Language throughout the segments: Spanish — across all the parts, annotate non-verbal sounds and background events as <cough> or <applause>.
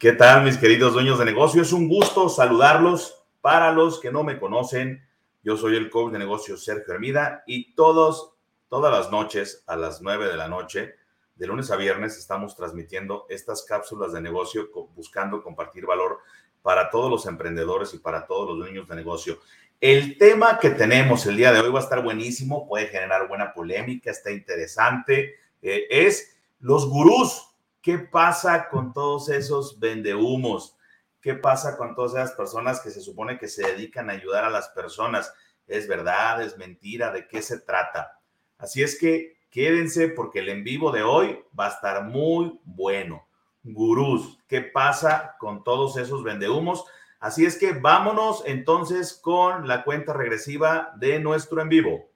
¿Qué tal, mis queridos dueños de negocio? Es un gusto saludarlos. Para los que no me conocen, yo soy el coach de negocios Sergio Hermida y todos, todas las noches a las 9 de la noche, de lunes a viernes, estamos transmitiendo estas cápsulas de negocio buscando compartir valor para todos los emprendedores y para todos los dueños de negocio. El tema que tenemos el día de hoy va a estar buenísimo, puede generar buena polémica, está interesante. Eh, es los gurús ¿Qué pasa con todos esos vendehumos? ¿Qué pasa con todas esas personas que se supone que se dedican a ayudar a las personas? ¿Es verdad? ¿Es mentira? ¿De qué se trata? Así es que quédense porque el en vivo de hoy va a estar muy bueno. Gurús, ¿qué pasa con todos esos vendehumos? Así es que vámonos entonces con la cuenta regresiva de nuestro en vivo.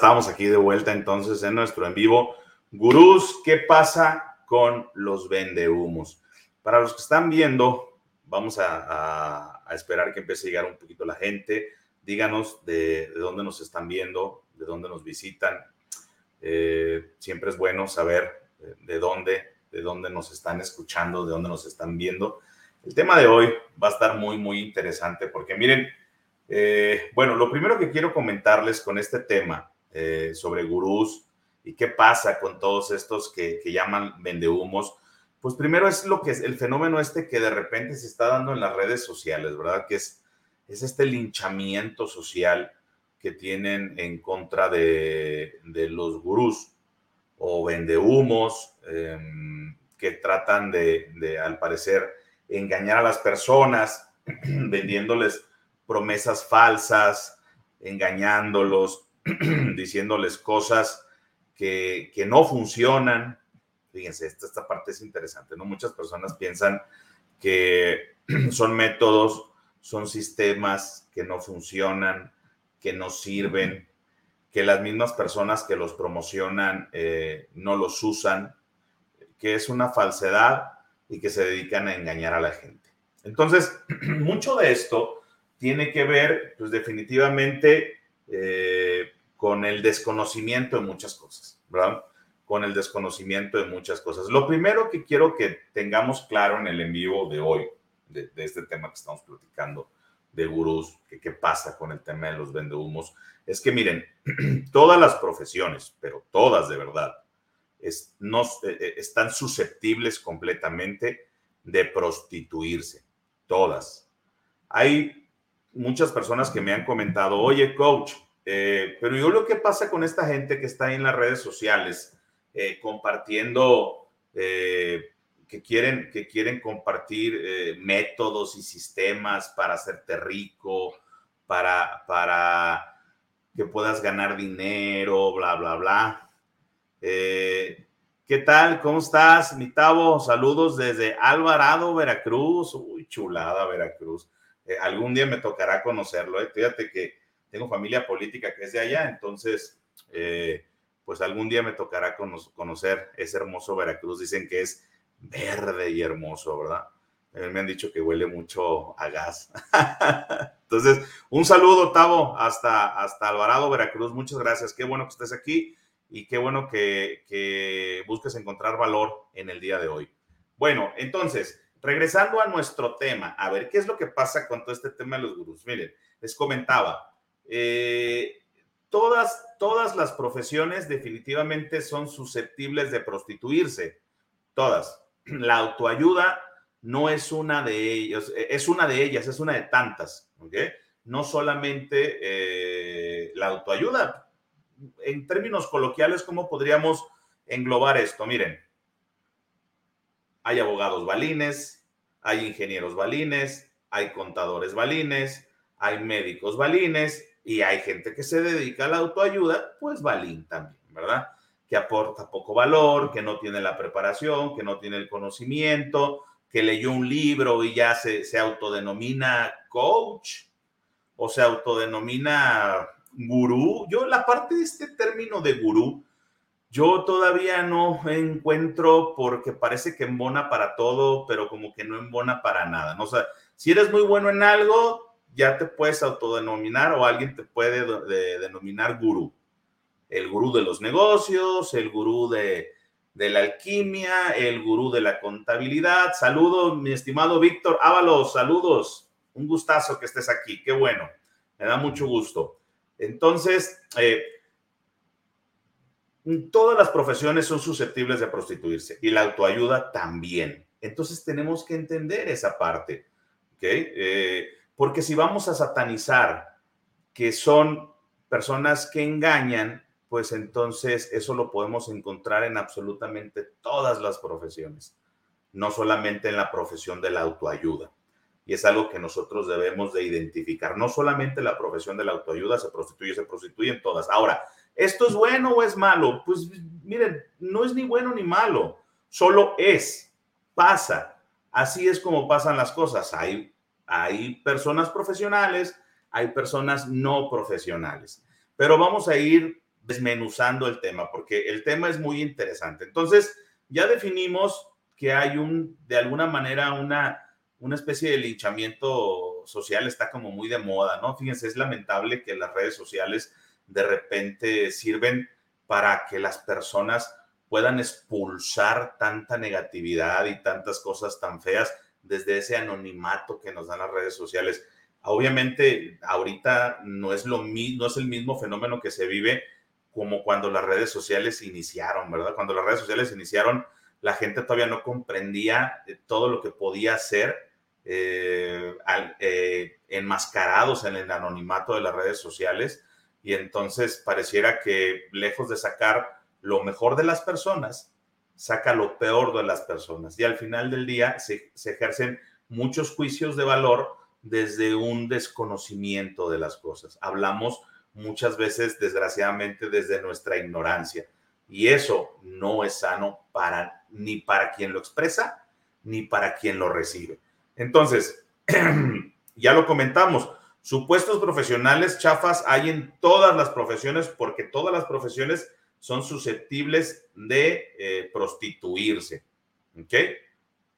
Estamos aquí de vuelta entonces en nuestro en vivo. Gurús, ¿qué pasa con los vendehumos? Para los que están viendo, vamos a, esperar que empiece a llegar un poquito la gente. Díganos de, dónde nos están viendo, de dónde nos visitan. Eh, siempre es bueno saber eh, de dónde, de dónde nos están escuchando, de dónde nos están viendo. El tema de hoy va a estar muy, muy interesante porque miren, eh, bueno, lo primero que quiero comentarles con este tema eh, sobre gurús y qué pasa con todos estos que, llaman vendehumos, pues primero es lo que es el fenómeno este que de repente se está dando en las redes sociales, ¿verdad? Que es, es este linchamiento social que tienen en contra de, los gurús o vendehumos em, que tratan de, de, al parecer, engañar a las personas <clears throat> vendiéndoles promesas falsas, engañándolos, <clears throat> diciéndoles cosas que, no funcionan. Fíjense, esta, esta parte es interesante, ¿no? Muchas personas piensan que <clears throat> son métodos, son sistemas que no funcionan, que no sirven, que las mismas personas que los promocionan eh, no los usan, que es una falsedad y que se dedican a engañar a la gente. Entonces, <clears throat> mucho de esto tiene que ver, pues definitivamente, eh, con el desconocimiento de muchas cosas, ¿verdad? Con el desconocimiento de muchas cosas. Lo primero que quiero que tengamos claro en el en vivo de hoy, de, este tema que estamos platicando, de gurús, que qué pasa con el tema de los vendehumos, es que miren, <clears throat> todas las profesiones, pero todas de verdad, es, no, eh, eh, están susceptibles completamente de prostituirse, todas. Hay muchas personas que me han comentado, oye, coach, eh, pero yo lo que pasa con esta gente que está ahí en las redes sociales eh, compartiendo, eh, que, quieren, que quieren compartir métodos y sistemas para hacerte rico, para, para que puedas ganar dinero, bla, bla, bla. ¿Qué tal? ¿Cómo estás, mi Tavo? Saludos desde Alvarado, Veracruz. Uy, chulada, Veracruz. Algún día me tocará conocerlo. Fíjate que tengo familia política que es de allá, entonces, eh, pues algún día me tocará conocer ese hermoso Veracruz. Dicen que es verde y hermoso, ¿verdad? me han dicho que huele mucho a gas. <laughs> Entonces, un saludo, Tavo, hasta, hasta Alvarado, Veracruz. Muchas gracias. Qué bueno que estés aquí y qué bueno que, que busques encontrar valor en el día de hoy. Bueno, entonces, regresando a nuestro tema, a ver qué es lo que pasa con todo este tema de los gurús. Miren, les comentaba, eh, todas, todas las profesiones definitivamente son susceptibles de prostituirse, todas. La autoayuda no es una de ellas, es una de ellas, es una de tantas. No solamente eh, la autoayuda. En términos coloquiales, ¿cómo podríamos englobar esto? Miren, hay abogados balines, hay ingenieros balines, hay contadores balines, hay médicos balines y hay gente que se dedica a la autoayuda, pues balín también, ¿verdad? Que aporta poco valor, que no tiene la preparación, que no tiene el conocimiento, que leyó un libro y ya se, se autodenomina coach o se autodenomina gurú. Yo la parte de este término de gurú, yo todavía no encuentro porque parece que embona para todo, pero como que no embona para nada. ¿no? O sea, si eres muy bueno en algo, ya te puedes autodenominar o alguien te puede denominar gurú. El gurú de los negocios, el gurú de, de la alquimia, el gurú de la contabilidad. Saludos, mi estimado Víctor Ábalos, saludos. Un gustazo que estés aquí, qué bueno, me da mucho gusto. Entonces, eh, todas las profesiones son susceptibles de prostituirse y la autoayuda también. Entonces tenemos que entender esa parte, ¿ok? Eh, porque si vamos a satanizar que son personas que engañan, pues entonces eso lo podemos encontrar en absolutamente todas las profesiones, no solamente en la profesión de la autoayuda. Y es algo que nosotros debemos de identificar. No solamente la profesión de la autoayuda se prostituye, se prostituyen todas. Ahora, ¿esto es bueno o es malo? Pues miren, no es ni bueno ni malo, solo es, pasa. Así es como pasan las cosas. Hay, hay personas profesionales, hay personas no profesionales. Pero vamos a ir desmenuzando el tema porque el tema es muy interesante. Entonces, ya definimos que hay un, de alguna manera, una una especie de linchamiento social está como muy de moda, ¿no? Fíjense, es lamentable que las redes sociales de repente sirven para que las personas puedan expulsar tanta negatividad y tantas cosas tan feas desde ese anonimato que nos dan las redes sociales. Obviamente, ahorita no es lo no es el mismo fenómeno que se vive como cuando las redes sociales iniciaron, ¿verdad? Cuando las redes sociales iniciaron, la gente todavía no comprendía todo lo que podía hacer eh, eh, enmascarados en el anonimato de las redes sociales y entonces pareciera que lejos de sacar lo mejor de las personas, saca lo peor de las personas y al final del día se, ejercen muchos juicios de valor desde un desconocimiento de las cosas. Hablamos muchas veces, desgraciadamente, desde nuestra ignorancia. Y eso no es sano para ni para quien lo expresa ni para quien lo recibe. Entonces, <clears throat> ya lo comentamos, supuestos profesionales chafas hay en todas las profesiones porque todas las profesiones son susceptibles de eh, prostituirse. ¿Ok?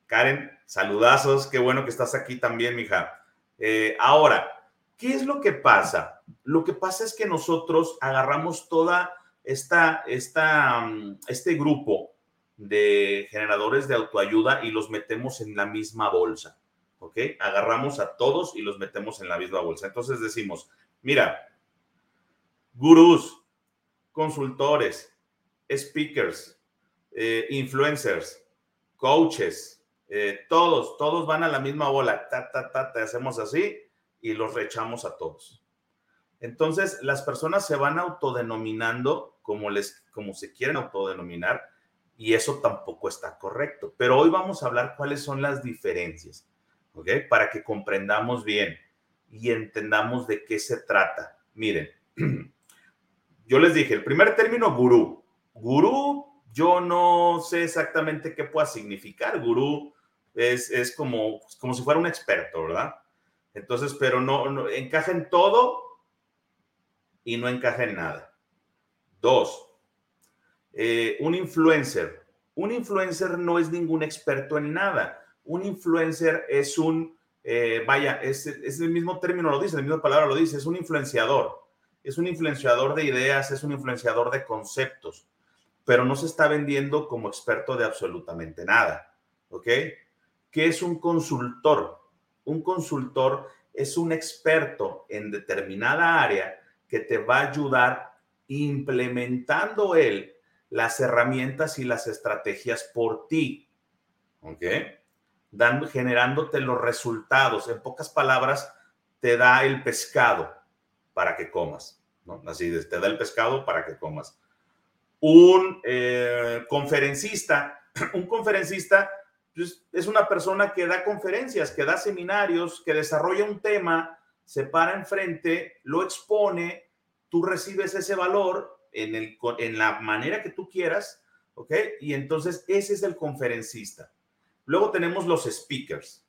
Karen, saludazos, qué bueno que estás aquí también, mija. Eh, ahora, ¿qué es lo que pasa? Lo que pasa es que nosotros agarramos toda esta, esta, mm, este grupo de generadores de autoayuda y los metemos en la misma bolsa. ¿ok? Agarramos a todos y los metemos en la misma bolsa. Entonces decimos, mira, gurús, consultores, speakers, eh, influencers, coaches, eh, todos, todos van a la misma bola, ta, ta, ta, te hacemos así y los rechamos a todos. Entonces, las personas se van autodenominando como, les, como se quieren autodenominar y eso tampoco está correcto. Pero hoy vamos a hablar cuáles son las diferencias. ¿ok? Para que comprendamos bien y entendamos de qué se trata. Miren, <clears throat> yo les dije, el primer término, gurú. Gurú, yo no sé exactamente qué pueda significar. Gurú es, es como, como si fuera un experto, ¿verdad? Entonces, pero no, encaja en todo y no encaja en nada. Dos, eh, un influencer. Un influencer no es ningún experto en nada un influencer es un, eh, vaya, es, el mismo término lo dice, la misma palabra lo dice, es un influenciador. Es un influenciador de ideas, es un influenciador de conceptos, pero no se está vendiendo como experto de absolutamente nada. ¿Ok? ¿Qué es un consultor? Un consultor es un experto en determinada área que te va a ayudar implementando él las herramientas y las estrategias por ti. ¿Ok? dando, generándote los resultados. En pocas palabras, te da el pescado para que comas. ¿no? Así, te da el pescado para que comas. Un eh, conferencista, <clears throat> un conferencista pues, es una persona que da conferencias, que da seminarios, que desarrolla un tema, se para enfrente, lo expone, tú recibes ese valor en, el, en la manera que tú quieras, ¿ok? Y entonces ese es el conferencista. Luego tenemos los speakers.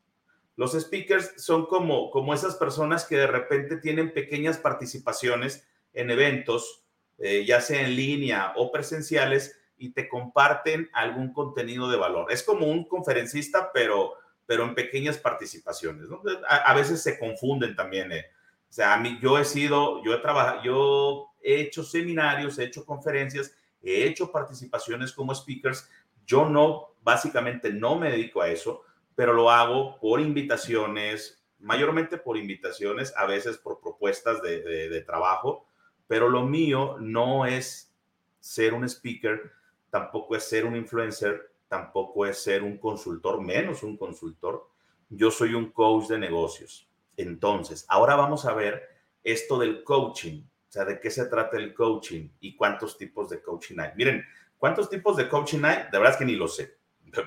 Los speakers son como, como esas personas que de repente tienen pequeñas participaciones en eventos, eh, ya sea en línea o presenciales, y te comparten algún contenido de valor. Es como un conferencista, pero, pero en pequeñas participaciones. A, veces se confunden también. Eh. O sea, a mí, yo he sido, yo he trabajado, yo he hecho seminarios, he hecho conferencias, he hecho participaciones como speakers. Yo no, básicamente no me dedico a eso, pero lo hago por invitaciones, mayormente por invitaciones, a veces por propuestas de, trabajo, pero lo mío no es ser un speaker, tampoco es ser un influencer, tampoco es ser un consultor, menos un consultor. Yo soy un coach de negocios. Entonces, ahora vamos a ver esto del coaching. O sea, ¿de qué se trata el coaching y cuántos tipos de coaching hay? Miren, ¿cuántos tipos de coaching hay? De verdad es que ni lo sé.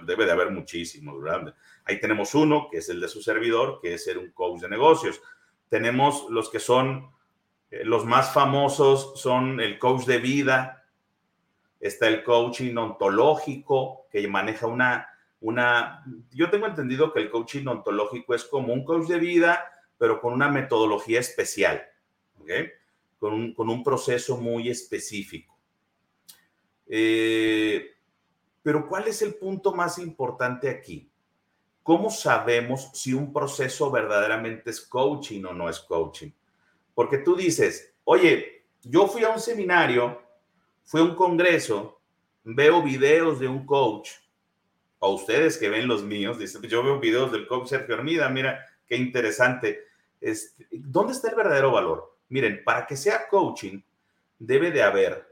Debe de haber muchísimos, ¿verdad? Ahí tenemos uno, que es el de su servidor, que es ser un coach de negocios. Tenemos los que son, eh, los más famosos son el coach de vida, está el coaching ontológico, que maneja una, una, yo tengo entendido que el coaching ontológico es como un coach de vida, pero con una metodología especial. Con un, con un proceso muy específico. Eh, pero ¿cuál es el punto más importante aquí? ¿Cómo sabemos si un proceso verdaderamente es coaching o no es coaching? Porque tú dices, oye, yo fui a un seminario fue un congreso, veo videos de un coach, o ustedes que ven los míos, dicen, yo veo videos del coach Sergio Armida, mira, qué interesante. Este, ¿Dónde está el verdadero valor? Miren, para que sea coaching, debe de haber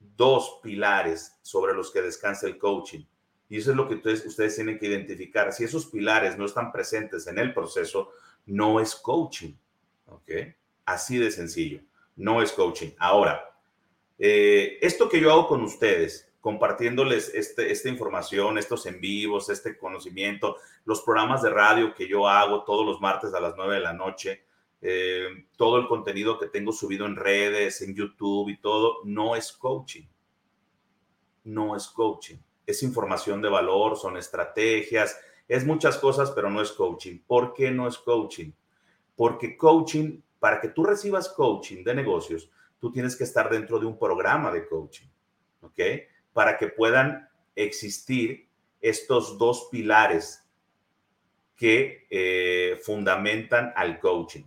dos pilares sobre los que descansa el coaching. Y eso es lo que ustedes, ustedes tienen que identificar. Si esos pilares no están presentes en el proceso, no es coaching. ¿Ok? Así de sencillo. No es coaching. Ahora, eh, esto que yo hago con ustedes, compartiéndoles este, esta información, estos en vivos, este conocimiento, los programas de radio que yo hago todos los martes a las 9 de la noche, eh, todo el contenido que tengo subido en redes, en YouTube y todo, no es coaching. No es coaching. Es información de valor, son estrategias, es muchas cosas, pero no es coaching. ¿Por qué no es coaching? Porque coaching, para que tú recibas coaching de negocios, tú tienes que estar dentro de un programa de coaching, ¿ok? Para que puedan existir estos dos pilares que eh, fundamentan al coaching.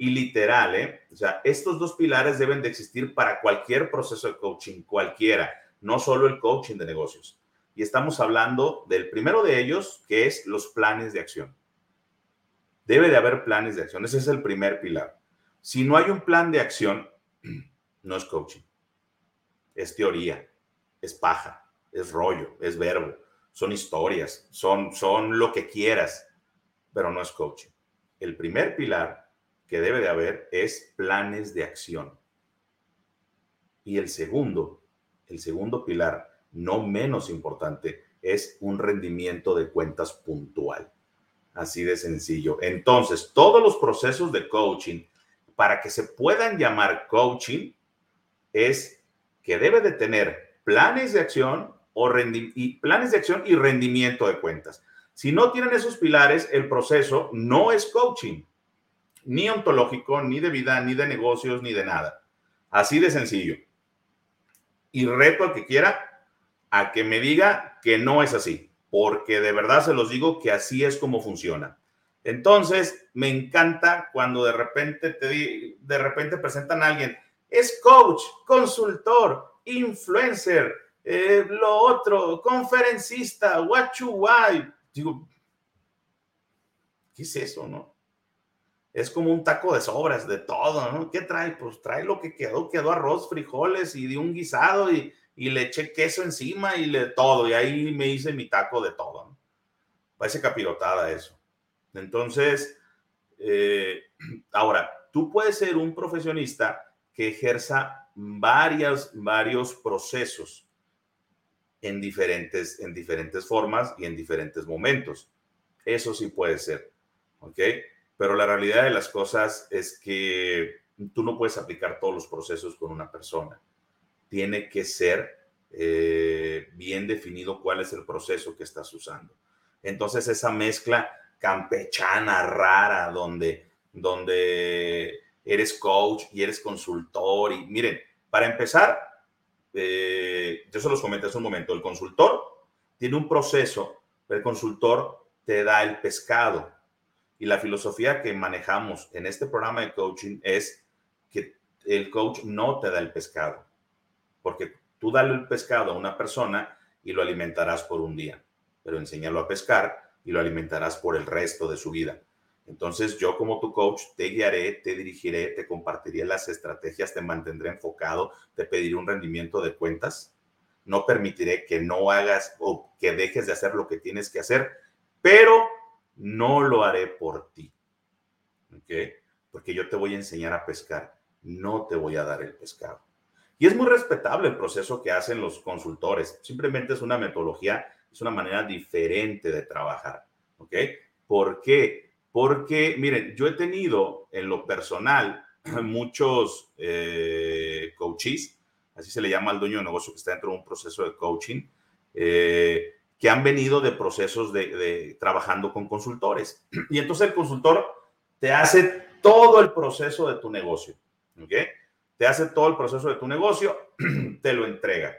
Y literal, ¿eh? O sea, estos dos pilares deben de existir para cualquier proceso de coaching, cualquiera, no solo el coaching de negocios. Y estamos hablando del primero de ellos, que es los planes de acción. Debe de haber planes de acción, ese es el primer pilar. Si no hay un plan de acción, <clears throat> no es coaching. Es teoría, es paja, es rollo, es verbo, son historias, son, son lo que quieras, pero no es coaching. El primer pilar que debe de haber es planes de acción. Y el segundo, el segundo pilar, no menos importante, es un rendimiento de cuentas puntual. Así de sencillo. Entonces, todos los procesos de coaching, para que se puedan llamar coaching, es que debe de tener planes de acción o y planes de acción y rendimiento de cuentas. Si no tienen esos pilares, el proceso no es coaching, ni ontológico, ni de vida, ni de negocios, ni de nada. Así de sencillo. Y reto al que quiera a que me diga que no es así, porque de verdad se los digo que así es como funciona. Entonces, me encanta cuando de repente te de repente presentan a alguien, es coach, consultor, influencer, eh, lo otro, conferencista, what you why. Digo, ¿qué es eso, no? Es como un taco de sobras, de todo, ¿no? ¿Qué trae? Pues trae lo que quedó, quedó arroz, frijoles y de un guisado y, le eché queso encima y le todo, y ahí me hice mi taco de todo, ¿no? Parece capirotada eso. Entonces, eh, <clears throat> ahora, tú puedes ser un profesionista que ejerza varias, varios procesos en diferentes, en diferentes formas y en diferentes momentos. Eso sí puede ser, ¿ok? Pero la realidad de las cosas es que tú no puedes aplicar todos los procesos con una persona. Tiene que ser eh, bien definido cuál es el proceso que estás usando. Entonces esa mezcla campechana, rara, donde, donde eres coach y eres consultor. Y miren, para empezar, eh, yo se los comenté hace un momento, el consultor tiene un proceso, el consultor te da el pescado. Y la filosofía que manejamos en este programa de coaching es que el coach no te da el pescado, porque tú dale el pescado a una persona y lo alimentarás por un día, pero enséñalo a pescar y lo alimentarás por el resto de su vida. Entonces yo como tu coach te guiaré, te dirigiré, te compartiré las estrategias, te mantendré enfocado, te pediré un rendimiento de cuentas. No permitiré que no hagas o que dejes de hacer lo que tienes que hacer, pero no lo haré por ti. ¿Ok? Porque yo te voy a enseñar a pescar, no te voy a dar el pescado. Y es muy respetable el proceso que hacen los consultores. Simplemente es una metodología, es una manera diferente de trabajar. ¿Ok? ¿Por qué? Porque, miren, yo he tenido en lo personal <clears throat> muchos eh, coaches, así se le llama al dueño de negocio que está dentro de un proceso de coaching, eh, que han venido de procesos de, trabajando con consultores. Y entonces el consultor te hace todo el proceso de tu negocio, ¿ok? Te hace todo el proceso de tu negocio, <clears throat> te lo entrega.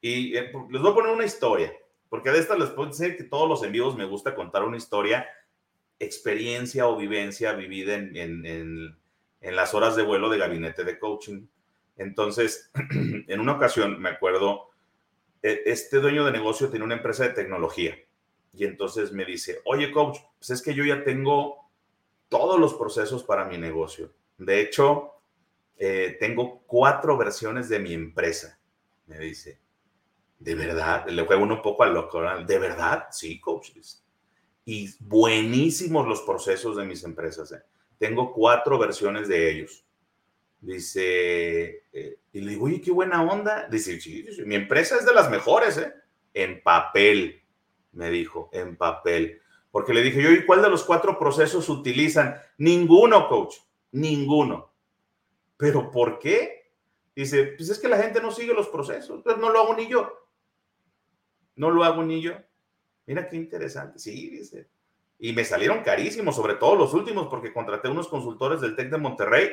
Y eh, les voy a poner una historia, porque de esta les puedo decir que todos los envíos me gusta contar una historia experiencia o vivencia vivida en, en, las horas de vuelo de gabinete de coaching. Entonces, <clears throat> en una ocasión, me acuerdo, este dueño de negocio tiene una empresa de tecnología y entonces me dice, oye coach, pues es que yo ya tengo todos los procesos para mi negocio. De hecho, eh, tengo cuatro versiones de mi empresa, me dice. ¿De verdad? Le juego un poco al loco. ¿De verdad? Sí, coach y buenísimos los procesos de mis empresas. ¿eh? Tengo cuatro versiones de ellos. Dice, eh, y le digo, oye, qué buena onda. Dice, sí, mi empresa es de las mejores, ¿eh? En papel, me dijo, en papel. Porque le dije yo, ¿y cuál de los cuatro procesos utilizan? Ninguno, coach, ninguno. ¿Pero por qué? Dice, pues es que la gente no sigue los procesos, pues no lo hago ni yo. No lo hago ni yo. Mira qué interesante. Sí, dice. Y me salieron carísimos, sobre todo los últimos, porque contraté unos consultores del TEC de Monterrey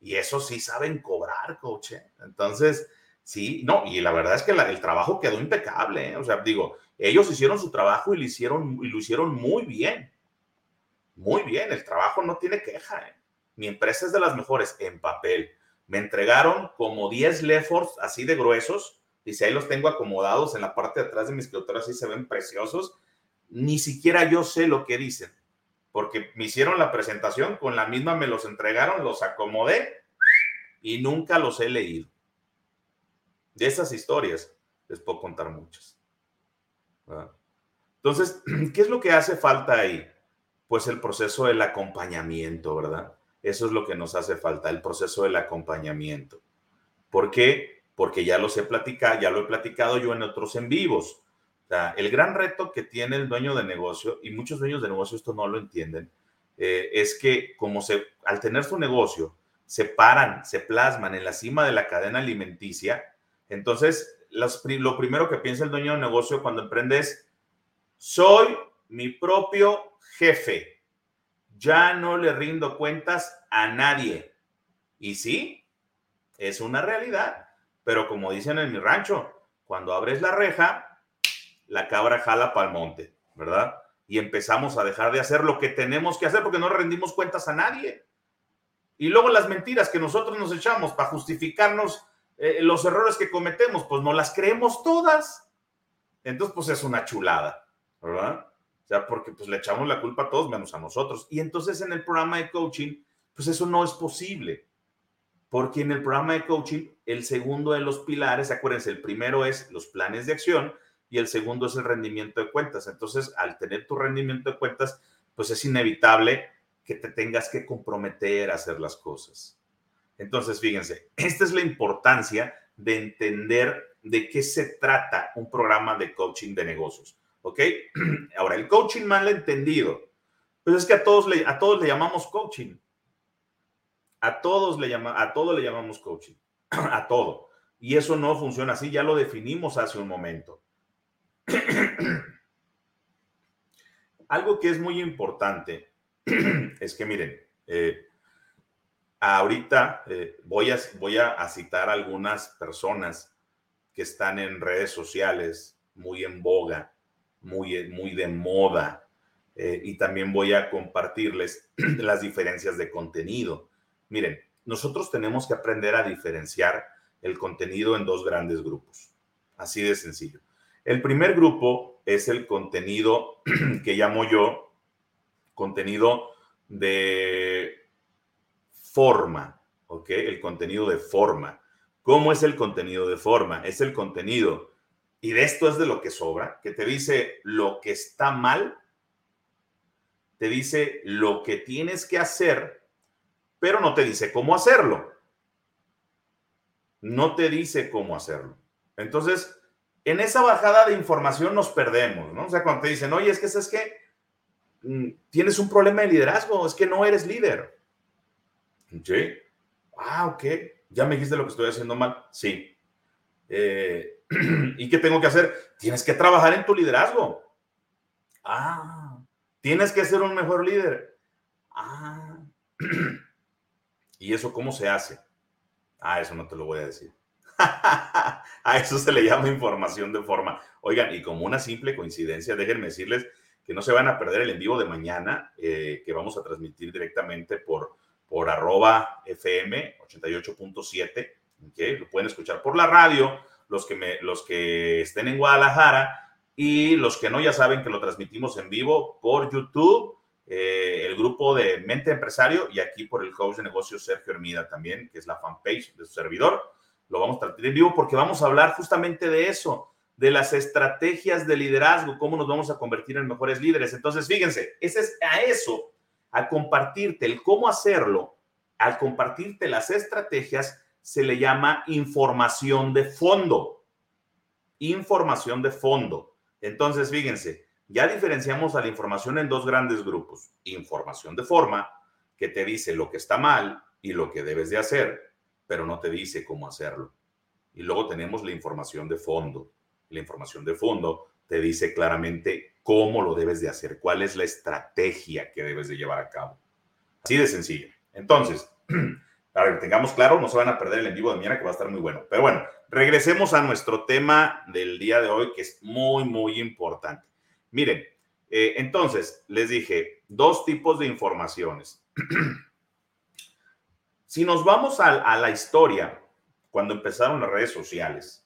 y eso sí saben cobrar. ¿eh? Entonces, sí, no, y la verdad es que el trabajo quedó impecable. ¿eh? O sea, digo, ellos hicieron su trabajo y lo hicieron, y lo hicieron muy bien. Muy bien, el trabajo no tiene queja. ¿eh? Mi empresa es de las mejores en papel. Me entregaron como 10 Lefforts así de gruesos Dice, ahí los tengo acomodados en la parte de atrás de mi escritorio, así se ven preciosos. Ni siquiera yo sé lo que dicen, porque me hicieron la presentación, con la misma me los entregaron, los acomodé y nunca los he leído. De esas historias les puedo contar muchas. Entonces, <clears throat> ¿qué es lo que hace falta ahí? Pues el proceso del acompañamiento, ¿verdad? Eso es lo que nos hace falta, el proceso del acompañamiento. ¿Por qué? porque ya los he platicado, ya lo he platicado yo en otros en vivos. El gran reto que tiene el dueño de negocio, y muchos dueños de negocio esto no lo entienden, eh, es que como se, al tener su negocio, se paran, se plasman en la cima de la cadena alimenticia, entonces lo primero que piensa el dueño de negocio cuando emprende es, soy mi propio jefe, ya no le rindo cuentas a nadie. Y sí, es una realidad. Pero como dicen en mi rancho, cuando abres la reja, la cabra jala para el monte, ¿verdad? Y empezamos a dejar de hacer lo que tenemos que hacer porque no rendimos cuentas a nadie. Y luego las mentiras que nosotros nos echamos para justificarnos eh, los errores que cometemos, pues no las creemos todas. Entonces, pues es una chulada, ¿verdad? O sea, porque pues le echamos la culpa a todos menos a nosotros. Y entonces en el programa de coaching, pues eso no es posible porque en el programa de coaching, el segundo de los pilares, acuérdense, el primero es los planes de acción y el segundo es el rendimiento de cuentas. Entonces, al tener tu rendimiento de cuentas, pues es inevitable que te tengas que comprometer a hacer las cosas. Entonces, fíjense, esta es la importancia de entender de qué se trata un programa de coaching de negocios. ¿Ok? <clears throat> Ahora, el coaching mal entendido, pues es que a todos le, a todos le llamamos coaching. A todos le llama, a todo le llamamos coaching, <clears throat> a todo. Y eso no funciona así, ya lo definimos hace un momento. <clears throat> algo que es muy importante <clears throat> es que miren, eh, ahorita eh, voy, a, voy a, citar algunas personas que están en redes sociales muy en boga, muy, muy de moda, eh, y también voy a compartirles <clears throat> las diferencias de contenido. Miren, nosotros tenemos que aprender a diferenciar el contenido en dos grandes grupos, así de sencillo. El primer grupo es el contenido <clears throat> que llamo yo contenido de forma, ¿ok? El contenido de forma. ¿Cómo es el contenido de forma? Es el contenido, y de esto es de lo que sobra, que te dice lo que está mal, te dice lo que tienes que hacer, pero no te dice cómo hacerlo. No te dice cómo hacerlo. Entonces, en esa bajada de información nos perdemos, ¿no? O sea, cuando te dicen, oye, es que es que mm, tienes un problema de liderazgo, es que no eres líder. ¿Sí? Ah, ok. ¿Ya me dijiste lo que estoy haciendo mal? Sí. Eh, <clears throat> ¿Y qué tengo que hacer? Tienes que trabajar en tu liderazgo. Ah, tienes que ser un mejor líder. Ah. <clears throat> ¿Y eso cómo se hace? Ah, eso no te lo voy a decir. <laughs> a eso se le llama información de forma. Oigan, y como una simple coincidencia, déjenme decirles que no se van a perder el en vivo de mañana, eh, que vamos a transmitir directamente por, por arroba FM 88.7, que lo pueden escuchar por la radio, los que, me, los que estén en Guadalajara y los que no ya saben que lo transmitimos en vivo por YouTube, eh, el grupo de Mente Empresario y aquí por el coach de negocios Sergio Hermida también, que es la fanpage de su servidor lo vamos a tratar en vivo porque vamos a hablar justamente de eso, de las estrategias de liderazgo, cómo nos vamos a convertir en mejores líderes. Entonces, fíjense, es a eso, a compartirte el cómo hacerlo, al compartirte las estrategias, se le llama información de fondo. Información de fondo. Entonces, fíjense, ya diferenciamos a la información en dos grandes grupos. Información de forma, que te dice lo que está mal y lo que debes de hacer, pero no te dice cómo hacerlo. Y luego tenemos la información de fondo. La información de fondo te dice claramente cómo lo debes de hacer, cuál es la estrategia que debes de llevar a cabo. Así de sencillo. Entonces, <clears throat> para que tengamos claro, no se van a perder el en vivo de mañana que va a estar muy bueno. Pero bueno, regresemos a nuestro tema del día de hoy que es muy, muy importante. Miren, eh, entonces, les dije, dos tipos de informaciones. <clears throat> Si nos vamos a, la historia, cuando empezaron las redes sociales,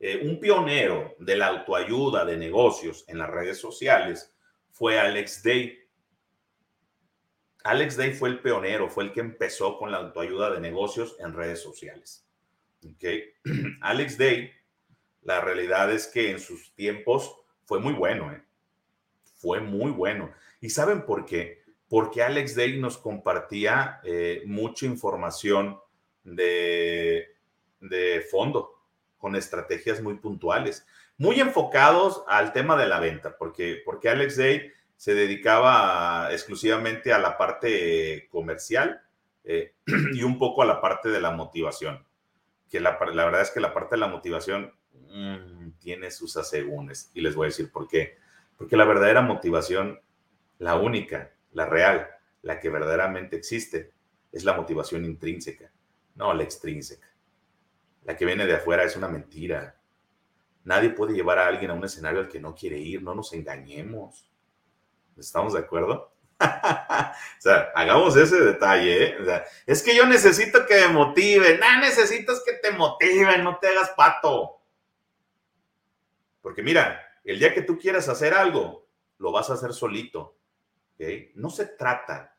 eh, un pionero de la autoayuda de negocios en las redes sociales fue Alex Day. Alex Day fue el pionero, fue el que empezó con la autoayuda de negocios en redes sociales. Okay. <clears throat> Alex Day, la realidad es que en sus tiempos fue muy bueno, ¿eh? fue muy bueno. ¿Y saben por qué? Porque Alex Day nos compartía eh, mucha información de, fondo, con estrategias muy puntuales, muy enfocados al tema de la venta, porque, porque Alex Day se dedicaba exclusivamente a la parte comercial eh, <clears throat> y un poco a la parte de la motivación, que la, verdad es que la parte de la motivación mm, tiene sus asegúnes, y les voy a decir por qué. Porque la verdadera motivación, la única, la real, la que verdaderamente existe, es la motivación intrínseca, no la extrínseca. La que viene de afuera es una mentira. Nadie puede llevar a alguien a un escenario al que no quiere ir, no nos engañemos. ¿Estamos de acuerdo? <laughs> o sea, hagamos ese detalle. ¿eh? es que yo necesito que me motive. No necesitas que te motiven, no te hagas pato. Porque mira, el día que tú quieras hacer algo, lo vas a hacer solito. No se trata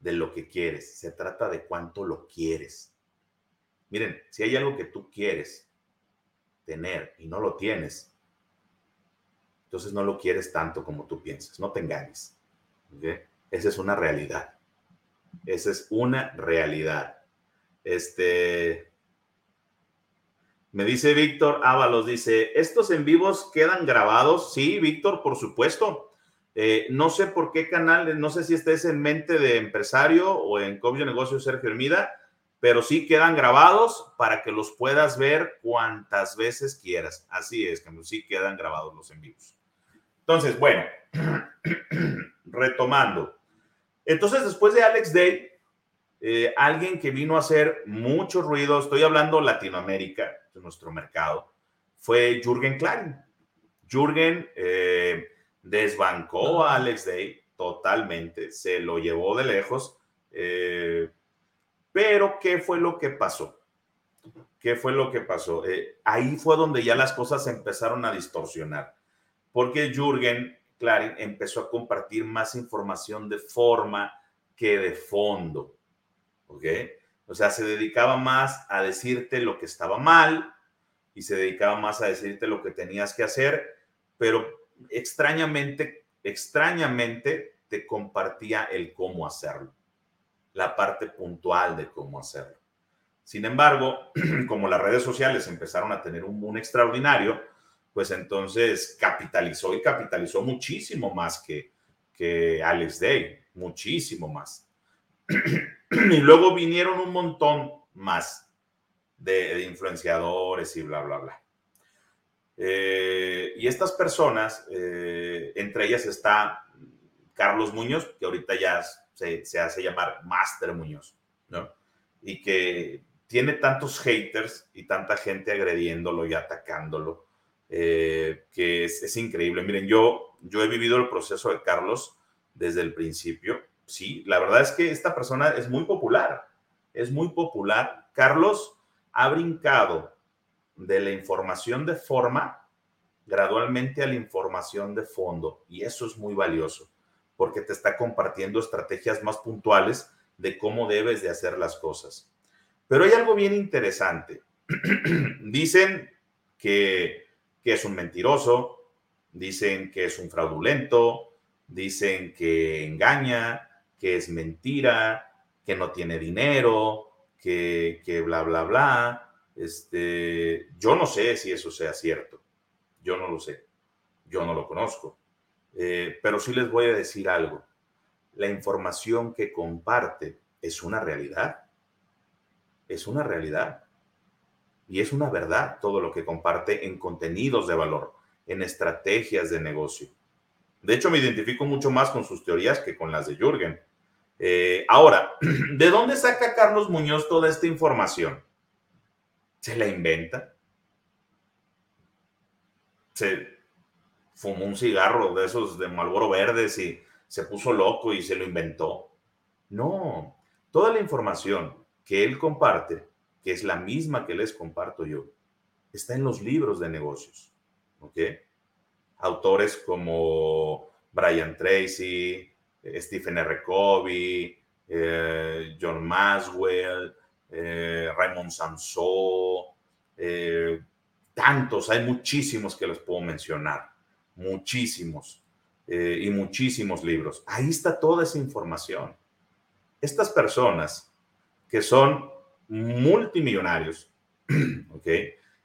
de lo que quieres, se trata de cuánto lo quieres. Miren, si hay algo que tú quieres tener y no lo tienes, entonces no lo quieres tanto como tú piensas, no te engañes. Esa es una realidad. Esa es una realidad. Este, me dice Víctor Ábalos, dice, ¿estos en vivos quedan grabados? Sí, Víctor, por supuesto. Eh, no sé por qué canal, no sé si estés en mente de empresario o en Cobio Negocios Sergio Hermida, pero sí quedan grabados para que los puedas ver cuantas veces quieras. Así es, que sí quedan grabados los en vivos. Entonces, bueno, <clears throat> retomando. Entonces, después de Alex Day, eh, alguien que vino a hacer mucho ruido, estoy hablando Latinoamérica, de nuestro mercado, fue Jürgen Klein. Jürgen eh, desbancó a Alex Day totalmente, se lo llevó de lejos. Eh, pero, ¿qué fue lo que pasó? ¿Qué fue lo que pasó? ahí fue donde ya las cosas empezaron a distorsionar, porque Jürgen Klein empezó a compartir más información de forma que de fondo. ¿Ok? O sea, se dedicaba más a decirte lo que estaba mal y se dedicaba más a decirte lo que tenías que hacer, pero extrañamente, extrañamente te compartía el cómo hacerlo, la parte puntual de cómo hacerlo. Sin embargo, <clears throat> como las redes sociales empezaron a tener un boom extraordinario, pues entonces capitalizó y capitalizó muchísimo más que, que Alex Day, muchísimo más. <clears throat> y luego vinieron un montón más de, influenciadores y bla, bla, bla. Eh, y estas personas, eh, entre ellas está Carlos Muñoz, que ahorita ya se, se, hace llamar Master Muñoz, ¿no? Y que tiene tantos haters y tanta gente agrediéndolo y atacándolo eh, que es, increíble. Miren, yo, yo he vivido el proceso de Carlos desde el principio. Sí, la verdad es que esta persona es muy popular, es muy popular. Carlos ha brincado de la información de forma gradualmente a la información de fondo y eso es muy valioso porque te está compartiendo estrategias más puntuales de cómo debes de hacer las cosas. Pero hay algo bien interesante. <clears throat> Dicen que que es un mentiroso, dicen que es un fraudulento, dicen que engaña, que es mentira, que no tiene dinero, que, que bla, bla, bla. Este, yo no sé si eso sea cierto. Yo no lo sé. Yo no lo conozco. Eh, pero sí les voy a decir algo. La información que comparte es una realidad. Es una realidad. Y es una verdad todo lo que comparte en contenidos de valor, en estrategias de negocio. De hecho, me identifico mucho más con sus teorías que con las de Jürgen. Eh, ahora, <clears throat> ¿de dónde saca Carlos Muñoz toda esta información? ¿Se la inventa? ¿Se fumó un cigarro de esos de Malboro Verdes y se puso loco y se lo inventó? No, toda la información que él comparte que es la misma que les comparto yo, está en los libros de negocios. ¿Ok? Autores como Brian Tracy, eh, Stephen R. Covey, eh, John Maswell, eh, Raymond Samson, tantos, hay muchísimos que les puedo mencionar, muchísimos y muchísimos libros. Ahí está toda esa información. Estas personas que son multimillonarios, <clears throat> ¿ok?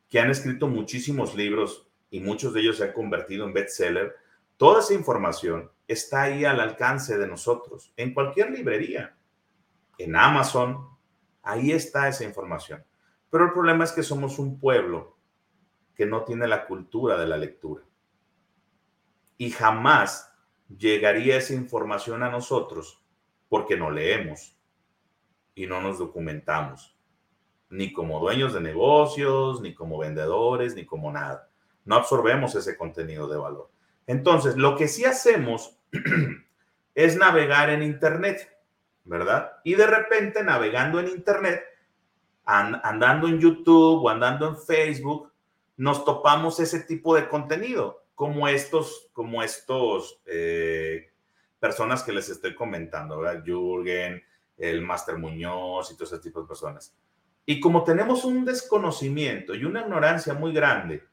Que han escrito muchísimos libros y muchos de ellos se han convertido en bestseller. Toda esa información está ahí al alcance de nosotros, en cualquier librería, en Amazon, ahí está esa información. Pero el problema es que somos un pueblo que no tiene la cultura de la lectura. Y jamás llegaría esa información a nosotros porque no leemos y no nos documentamos, ni como dueños de negocios, ni como vendedores, ni como nada. No absorbemos ese contenido de valor. Entonces, lo que sí hacemos <clears throat> es navegar en Internet, ¿verdad? Y de repente, navegando en Internet, andando en YouTube o andando en Facebook, nos topamos ese tipo de contenido, como estos, como estos eh, personas que les estoy comentando, ¿verdad? Jürgen, el Máster Muñoz y todo ese tipo de personas. Y como tenemos un desconocimiento y una ignorancia muy grande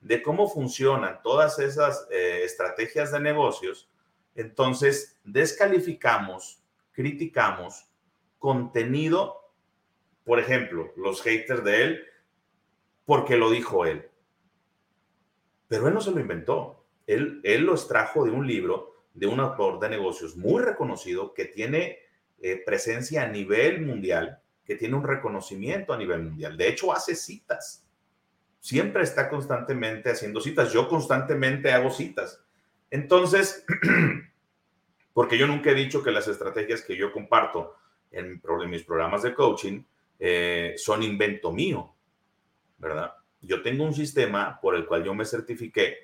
de cómo funcionan todas esas eh, estrategias de negocios, entonces descalificamos, criticamos contenido, por ejemplo, los haters de él, porque lo dijo él. Pero él no se lo inventó. Él, él lo extrajo de un libro de un autor de negocios muy reconocido que tiene eh, presencia a nivel mundial, que tiene un reconocimiento a nivel mundial. De hecho, hace citas. Siempre está constantemente haciendo citas. Yo constantemente hago citas. Entonces, <clears throat> porque yo nunca he dicho que las estrategias que yo comparto en, mis programas de coaching eh, son invento mío, ¿verdad? Yo tengo un sistema por el cual yo me certifiqué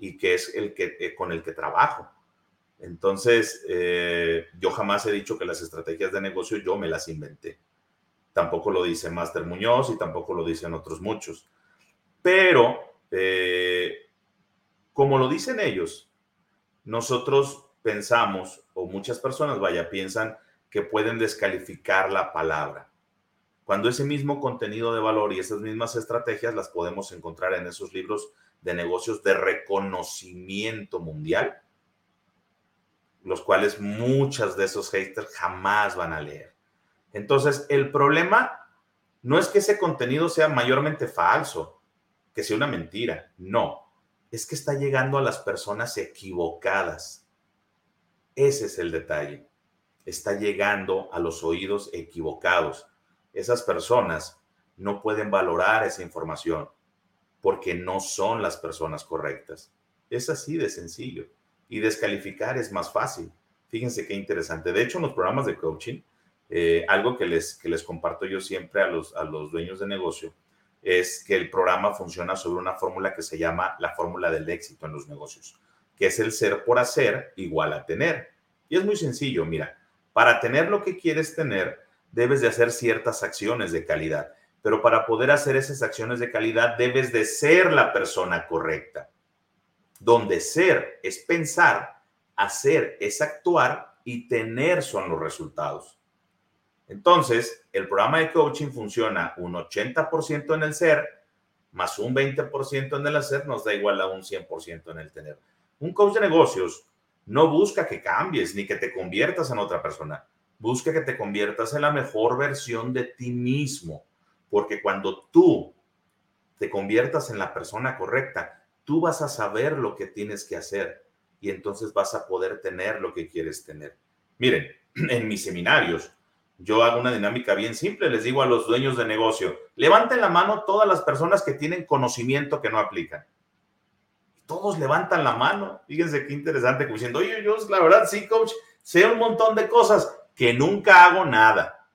y que es el que, eh, con el que trabajo. Entonces, eh, yo jamás he dicho que las estrategias de negocio yo me las inventé. Tampoco lo dice Master Muñoz y tampoco lo dicen otros muchos. Pero, como lo dicen ellos, nosotros pensamos, o muchas personas, vaya, piensan que pueden descalificar la palabra. Cuando ese mismo contenido de valor y esas mismas estrategias las podemos encontrar en esos libros de negocios de reconocimiento mundial, los cuales muchas de esos haters jamás van a leer. Entonces, el problema no es que ese contenido sea mayormente falso, que sea una mentira, no es que está llegando a las personas equivocadas. Ese es el detalle. Está llegando a los oídos equivocados. Esas personas no pueden valorar esa información porque no son las personas correctas. Es así de sencillo. Y descalificar es más fácil. Fíjense qué interesante. De hecho, en los programas de coaching, eh, algo que les, que les comparto yo siempre a los, a los dueños de negocio es que el programa funciona sobre una fórmula que se llama la fórmula del éxito en los negocios, que es el ser por hacer igual a tener. Y es muy sencillo, mira, para tener lo que quieres tener, debes de hacer ciertas acciones de calidad, pero para poder hacer esas acciones de calidad, debes de ser la persona correcta. Donde ser es pensar, hacer es actuar y tener son los resultados. Entonces, el programa de coaching funciona un 80% en el ser, más un 20% en el hacer, nos da igual a un 100% en el tener. Un coach de negocios no busca que cambies ni que te conviertas en otra persona. Busca que te conviertas en la mejor versión de ti mismo. Porque cuando tú te conviertas en la persona correcta, tú vas a saber lo que tienes que hacer y entonces vas a poder tener lo que quieres tener. Miren, <clears throat> en mis seminarios, yo hago una dinámica bien simple, les digo a los dueños de negocio, levanten la mano todas las personas que tienen conocimiento que no aplican. Todos levantan la mano. Fíjense qué interesante, como diciendo, oye, yo la verdad sí, coach, sé un montón de cosas que nunca hago nada.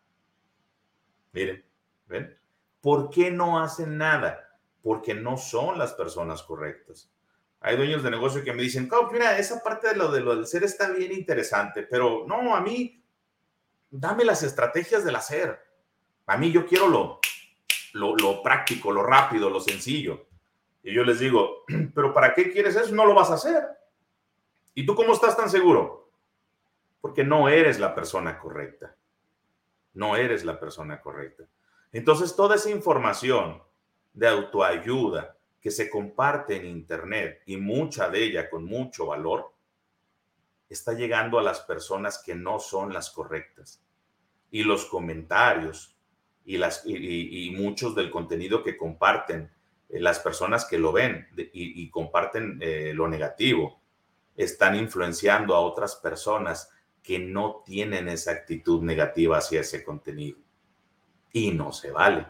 Miren, ¿ven? ¿Por qué no hacen nada? Porque no son las personas correctas. Hay dueños de negocio que me dicen, coach, mira, esa parte de lo, de lo del ser está bien interesante, pero no, a mí dame las estrategias del hacer. A mí yo quiero lo, lo, práctico, lo rápido, lo sencillo. Y yo les digo, <clears throat> pero ¿para qué quieres eso? No lo vas a hacer. ¿Y tú cómo estás tan seguro? Porque no eres la persona correcta. No eres la persona correcta. Entonces, toda esa información de autoayuda que se comparte en Internet y mucha de ella con mucho valor, está llegando a las personas que no son las correctas. Y los comentarios y, las, y, muchos del contenido que comparten las personas que lo ven y, comparten eh, lo negativo están influenciando a otras personas que no tienen esa actitud negativa hacia ese contenido. Y no se vale.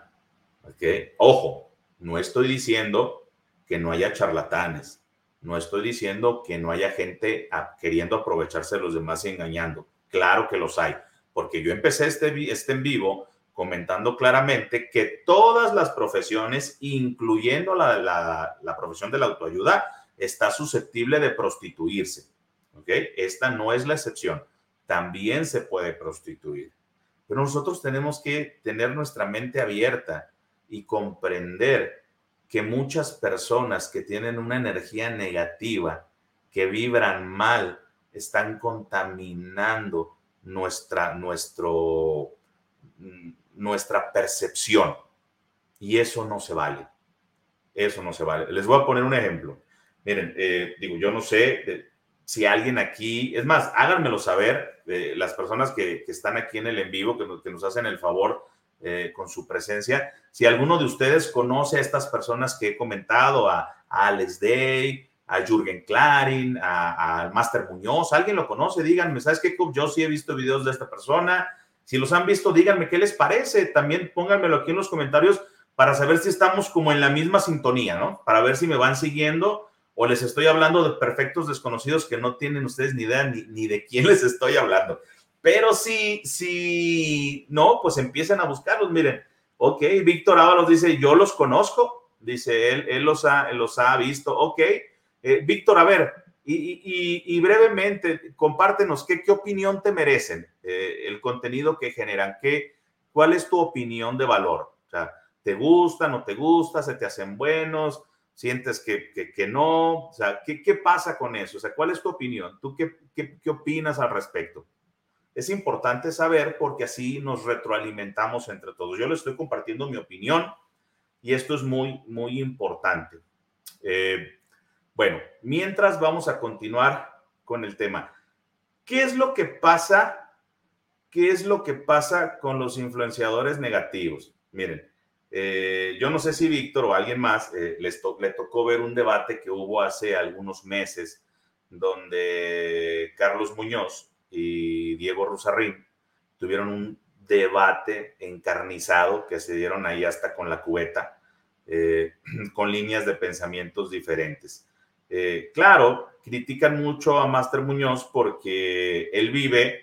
Ojo, no estoy diciendo que no haya charlatanes, no estoy diciendo que no haya gente queriendo aprovecharse de los demás y engañando. Claro que los hay, porque yo empecé este, este en vivo comentando claramente que todas las profesiones, incluyendo la, profesión de la autoayuda, está susceptible de prostituirse. ¿Ok? Esta no es la excepción. También se puede prostituir. Pero nosotros tenemos que tener nuestra mente abierta y comprender que muchas personas que tienen una energía negativa, que vibran mal, están contaminando nuestra, nuestro, nuestra percepción. Y eso no se vale. Eso no se vale. Les voy a poner un ejemplo. Miren, eh, digo, yo no sé si alguien aquí, es más, háganmelo saber, eh, las personas que, están aquí en el en vivo, que que nos hacen el favor eh, con su presencia. Si alguno de ustedes conoce a estas personas que he comentado, a, Alex Day, a Jürgen Klarin, al Master Muñoz, alguien lo conoce, díganme, ¿sabes qué? Yo sí he visto videos de esta persona. Si los han visto, díganme qué les parece. También pónganmelo aquí en los comentarios para saber si estamos como en la misma sintonía, ¿no? Para ver si me van siguiendo o les estoy hablando de perfectos desconocidos que no tienen ustedes ni idea ni, ni de quién <laughs> les estoy hablando. Pero si, si no, pues empiecen a buscarlos. Miren, ok, Víctor Ábalos dice, yo los conozco, dice él, él los ha, los ha visto. Ok, eh, Víctor, a ver, y, brevemente, compártenos qué, qué opinión te merecen eh, el contenido que generan, qué, cuál es tu opinión de valor. O sea, ¿te gusta, no te gusta, se te hacen buenos? ¿Sientes que, que, no? O sea, ¿qué, ¿qué, pasa con eso? O sea, ¿cuál es tu opinión? ¿Tú qué, qué, qué opinas al respecto? Es importante saber porque así nos retroalimentamos entre todos. Yo le estoy compartiendo mi opinión y esto es muy, muy importante. Eh, bueno, mientras vamos a continuar con el tema. ¿Qué es lo que pasa? ¿Qué es lo que pasa con los influenciadores negativos? Miren, eh, yo no sé si Víctor o alguien más eh, les le tocó ver un debate que hubo hace algunos meses donde Carlos Muñoz y Diego Rusarrín tuvieron un debate encarnizado que se dieron ahí hasta con la cubeta, eh, <clears throat> con líneas de pensamientos diferentes. Eh, claro, critican mucho a Master Muñoz porque él vive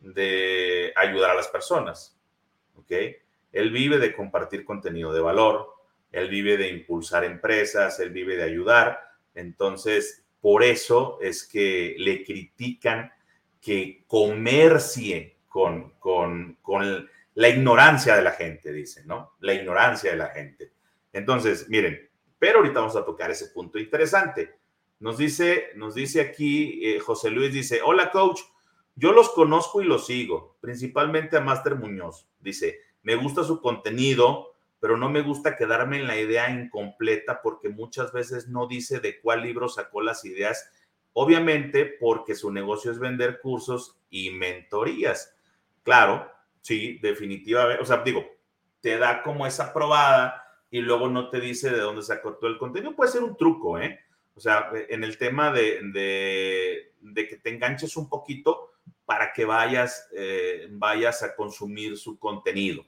de ayudar a las personas, ¿ok? Él vive de compartir contenido de valor, él vive de impulsar empresas, él vive de ayudar. Entonces, por eso es que le critican que comercie con, con, con la ignorancia de la gente, dicen, ¿no? La ignorancia de la gente. Entonces, miren, pero ahorita vamos a tocar ese punto interesante. Nos dice, nos dice aquí eh, José Luis, dice, hola coach, yo los conozco y los sigo, principalmente a Master Muñoz. Dice, me gusta su contenido, pero no me gusta quedarme en la idea incompleta porque muchas veces no dice de cuál libro sacó las ideas, obviamente porque su negocio es vender cursos y mentorías. Claro, sí, definitivamente, o sea, digo, te da como esa probada y luego no te dice de dónde sacó todo el contenido. Puede ser un truco, ¿eh? O sea, en el tema de, que te enganches un poquito para que vayas, eh, vayas a consumir su contenido.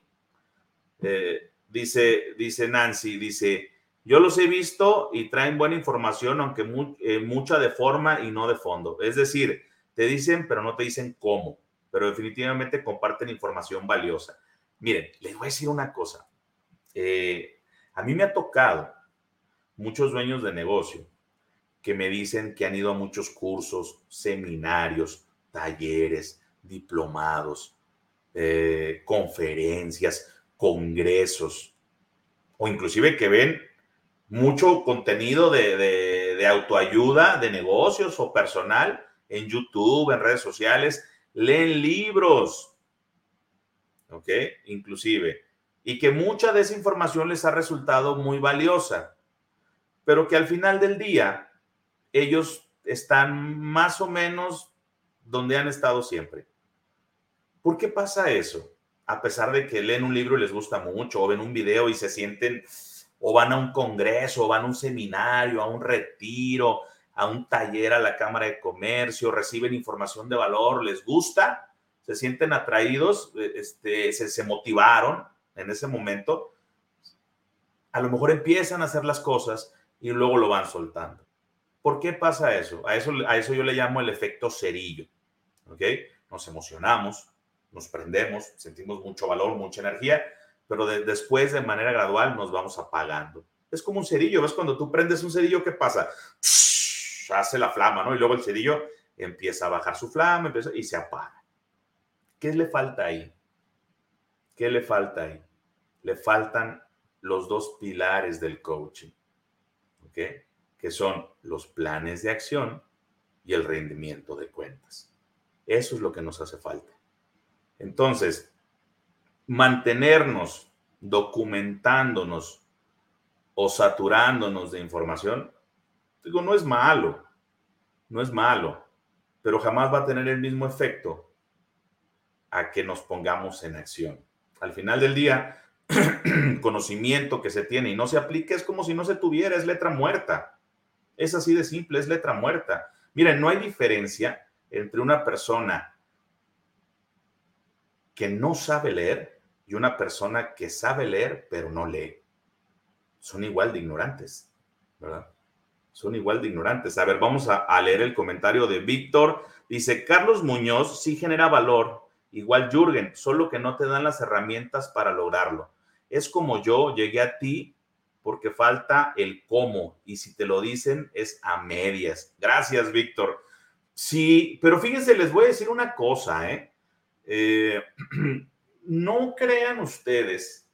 Eh, dice, dice Nancy, dice, yo los he visto y traen buena información, aunque eh, mucha de forma y no de fondo. Es decir, te dicen, pero no te dicen cómo, pero definitivamente comparten información valiosa. Miren, les voy a decir una cosa. A mí me ha tocado muchos dueños de negocio que me dicen que han ido a muchos cursos, seminarios, talleres, diplomados, eh, conferencias, congresos, o inclusive que ven mucho contenido de, de, autoayuda, de negocios o personal en YouTube, en redes sociales, leen libros, ¿ok? Inclusive, y que mucha de esa información les ha resultado muy valiosa, pero que al final del día ellos están más o menos donde han estado siempre. ¿Por qué pasa eso? A pesar de que leen un libro y les gusta mucho, o ven un video y se sienten, o van a un congreso, o van a un seminario, a un retiro, a un taller a la Cámara de Comercio, reciben información de valor, les gusta, se sienten atraídos, eh, este, se, se motivaron en ese momento, a lo mejor empiezan a hacer las cosas y luego lo van soltando. ¿Por qué pasa eso? A eso, a eso yo le llamo el efecto cerillo. ¿Ok? Nos emocionamos, nos prendemos, sentimos mucho valor, mucha energía, pero después de manera gradual nos vamos apagando. Es como un cerillo, ¿ves? Cuando tú prendes un cerillo, ¿qué pasa? hace la flama, ¿no? Y luego el cerillo empieza a bajar su flama y se apaga. ¿Qué le falta ahí? ¿Qué le falta ahí? Le faltan los dos pilares del coaching. ¿Ok? que son los planes de acción y el rendimiento de cuentas. Eso es lo que nos hace falta. Entonces, mantenernos documentándonos o saturándonos de información, digo, no es malo, no es malo, pero jamás va a tener el mismo efecto a que nos pongamos en acción. Al final del día, <clears throat> conocimiento que se tiene y no se aplica es como si no se tuviera, es letra muerta. Es así de simple, es letra muerta. Miren, no hay diferencia entre una persona que no sabe leer y una persona que sabe leer pero no lee. Son igual de ignorantes, ¿verdad? son igual de ignorantes. A ver, vamos a, a leer el comentario de Víctor. Dice, Carlos Muñoz sí genera valor, igual Jürgen, solo que no te dan las herramientas para lograrlo. Es como yo llegué a ti porque falta el cómo y si te lo dicen es a medias. Gracias, Víctor. Sí, pero fíjense, les voy a decir una cosa, ¿eh? eh <clears throat> no crean ustedes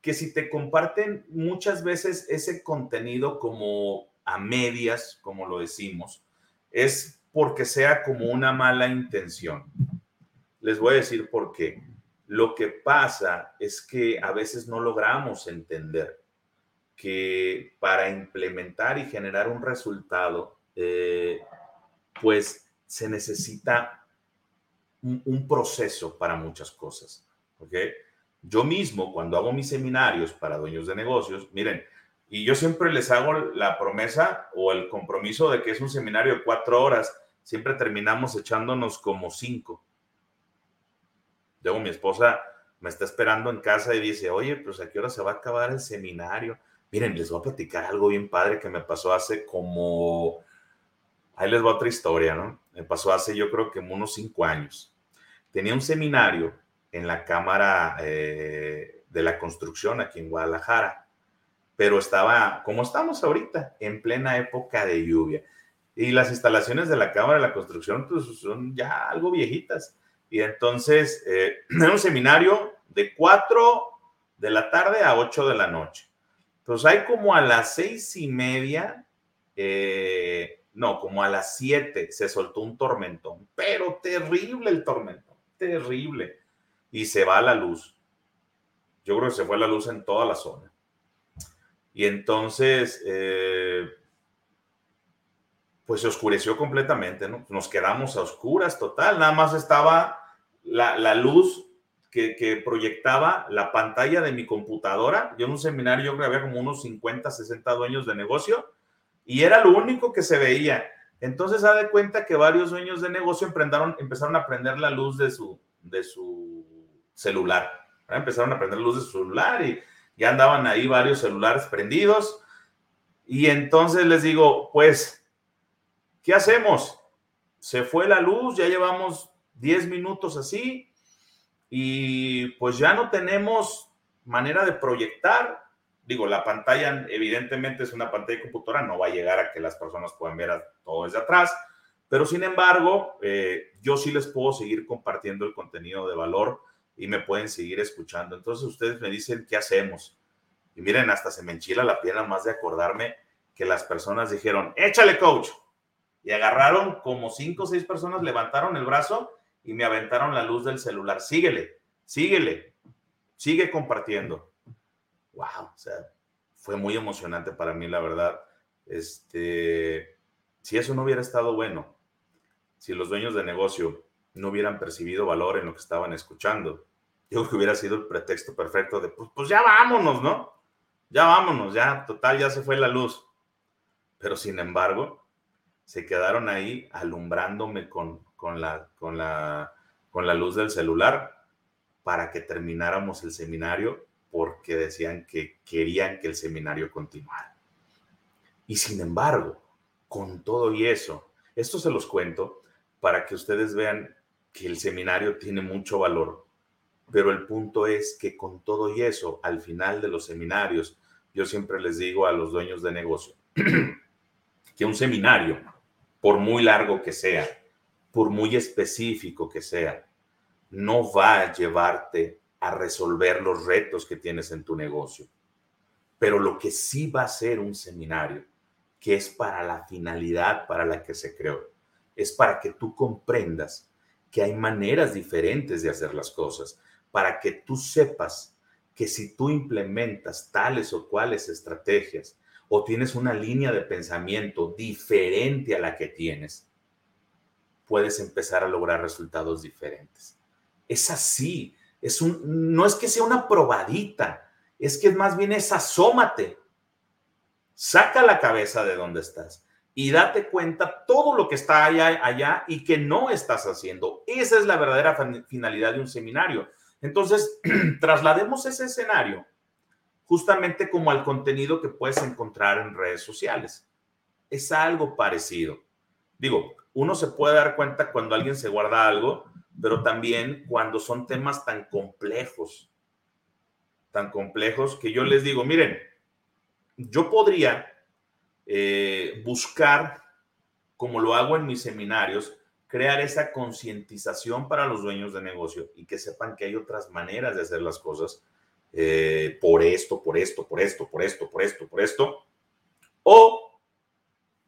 que si te comparten muchas veces ese contenido como a medias, como lo decimos, es porque sea como una mala intención. Les voy a decir por qué. Lo que pasa es que a veces no logramos entender que para implementar y generar un resultado, eh, pues se necesita un, proceso para muchas cosas. ¿ok? Yo mismo, cuando hago mis seminarios para dueños de negocios, miren, y yo siempre les hago la promesa o el compromiso de que es un seminario de cuatro horas, siempre terminamos echándonos como cinco. Luego mi esposa me está esperando en casa y dice, oye, pues a qué hora se va a acabar el seminario. Miren, les voy a platicar algo bien padre que me pasó hace como, ahí les va otra historia, ¿no? Me pasó hace yo creo que unos cinco años. Tenía un seminario en la Cámara eh, de la Construcción aquí en Guadalajara, pero estaba, como estamos ahorita, en plena época de lluvia. Y las instalaciones de la Cámara de la Construcción pues, son ya algo viejitas. Y entonces, eh, <clears throat> un seminario de cuatro de la tarde a ocho de la noche. Pues hay como a las seis y media, eh, no, como a las siete se soltó un tormentón, pero terrible el tormentón, terrible. Y se va la luz. Yo creo que se fue la luz en toda la zona. Y entonces, eh, pues se oscureció completamente, ¿no? Nos quedamos a oscuras total, nada más estaba la, la luz que, proyectaba la pantalla de mi computadora. Yo en un seminario yo que había como unos 50, 60 dueños de negocio y era lo único que se veía. Entonces, da de cuenta que varios dueños de negocio empezaron a prender la luz de su, de su celular. Empezaron a prender la luz de su celular y ya andaban ahí varios celulares prendidos. Y entonces les digo, pues, ¿qué hacemos? Se fue la luz, ya llevamos 10 minutos así, y pues ya no tenemos manera de proyectar. Digo, la pantalla evidentemente es una pantalla de computadora, no va a llegar a que las personas puedan ver todo desde atrás, pero sin embargo, eh, yo sí les puedo seguir compartiendo el contenido de valor y me pueden seguir escuchando. Entonces ustedes me dicen, ¿qué hacemos? Y miren, hasta se me enchila la piel más de acordarme que las personas dijeron, échale coach. Y agarraron como cinco o seis personas, levantaron el brazo y me aventaron la luz del celular. Síguele, síguele, sigue compartiendo. Wow, o sea, fue muy emocionante para mí, la verdad. Este, si eso no hubiera estado bueno, si los dueños de negocio no hubieran percibido valor en lo que estaban escuchando, yo creo que hubiera sido el pretexto perfecto de, pues, pues ya vámonos, ¿no? Ya vámonos, ya, total, ya se fue la luz. Pero sin embargo, se quedaron ahí alumbrándome con, con la, con la, con la luz del celular para que termináramos el seminario porque decían que querían que el seminario continuara. Y sin embargo, con todo y eso, esto se los cuento para que ustedes vean que el seminario tiene mucho valor, pero el punto es que con todo y eso, al final de los seminarios, yo siempre les digo a los dueños de negocio <clears throat> que un seminario, por muy largo que sea, por muy específico que sea, no va a llevarte a resolver los retos que tienes en tu negocio. Pero lo que sí va a ser un seminario, que es para la finalidad para la que se creó, es para que tú comprendas que hay maneras diferentes de hacer las cosas, para que tú sepas que si tú implementas tales o cuales estrategias o tienes una línea de pensamiento diferente a la que tienes, puedes empezar a lograr resultados diferentes. Es así, es un, no es que sea una probadita, es que más bien es asómate, saca la cabeza de donde estás y date cuenta todo lo que está allá, allá y que no estás haciendo. Esa es la verdadera finalidad de un seminario. Entonces, <clears throat> traslademos ese escenario justamente como al contenido que puedes encontrar en redes sociales. es algo parecido. Digo, uno se puede dar cuenta cuando alguien se guarda algo, pero también cuando son temas tan complejos, tan complejos que yo les digo, miren, yo podría eh, buscar, como lo hago en mis seminarios, crear esa concientización para los dueños de negocio y que sepan que hay otras maneras de hacer las cosas eh, por esto, por esto, por esto, por esto, por esto, por esto. O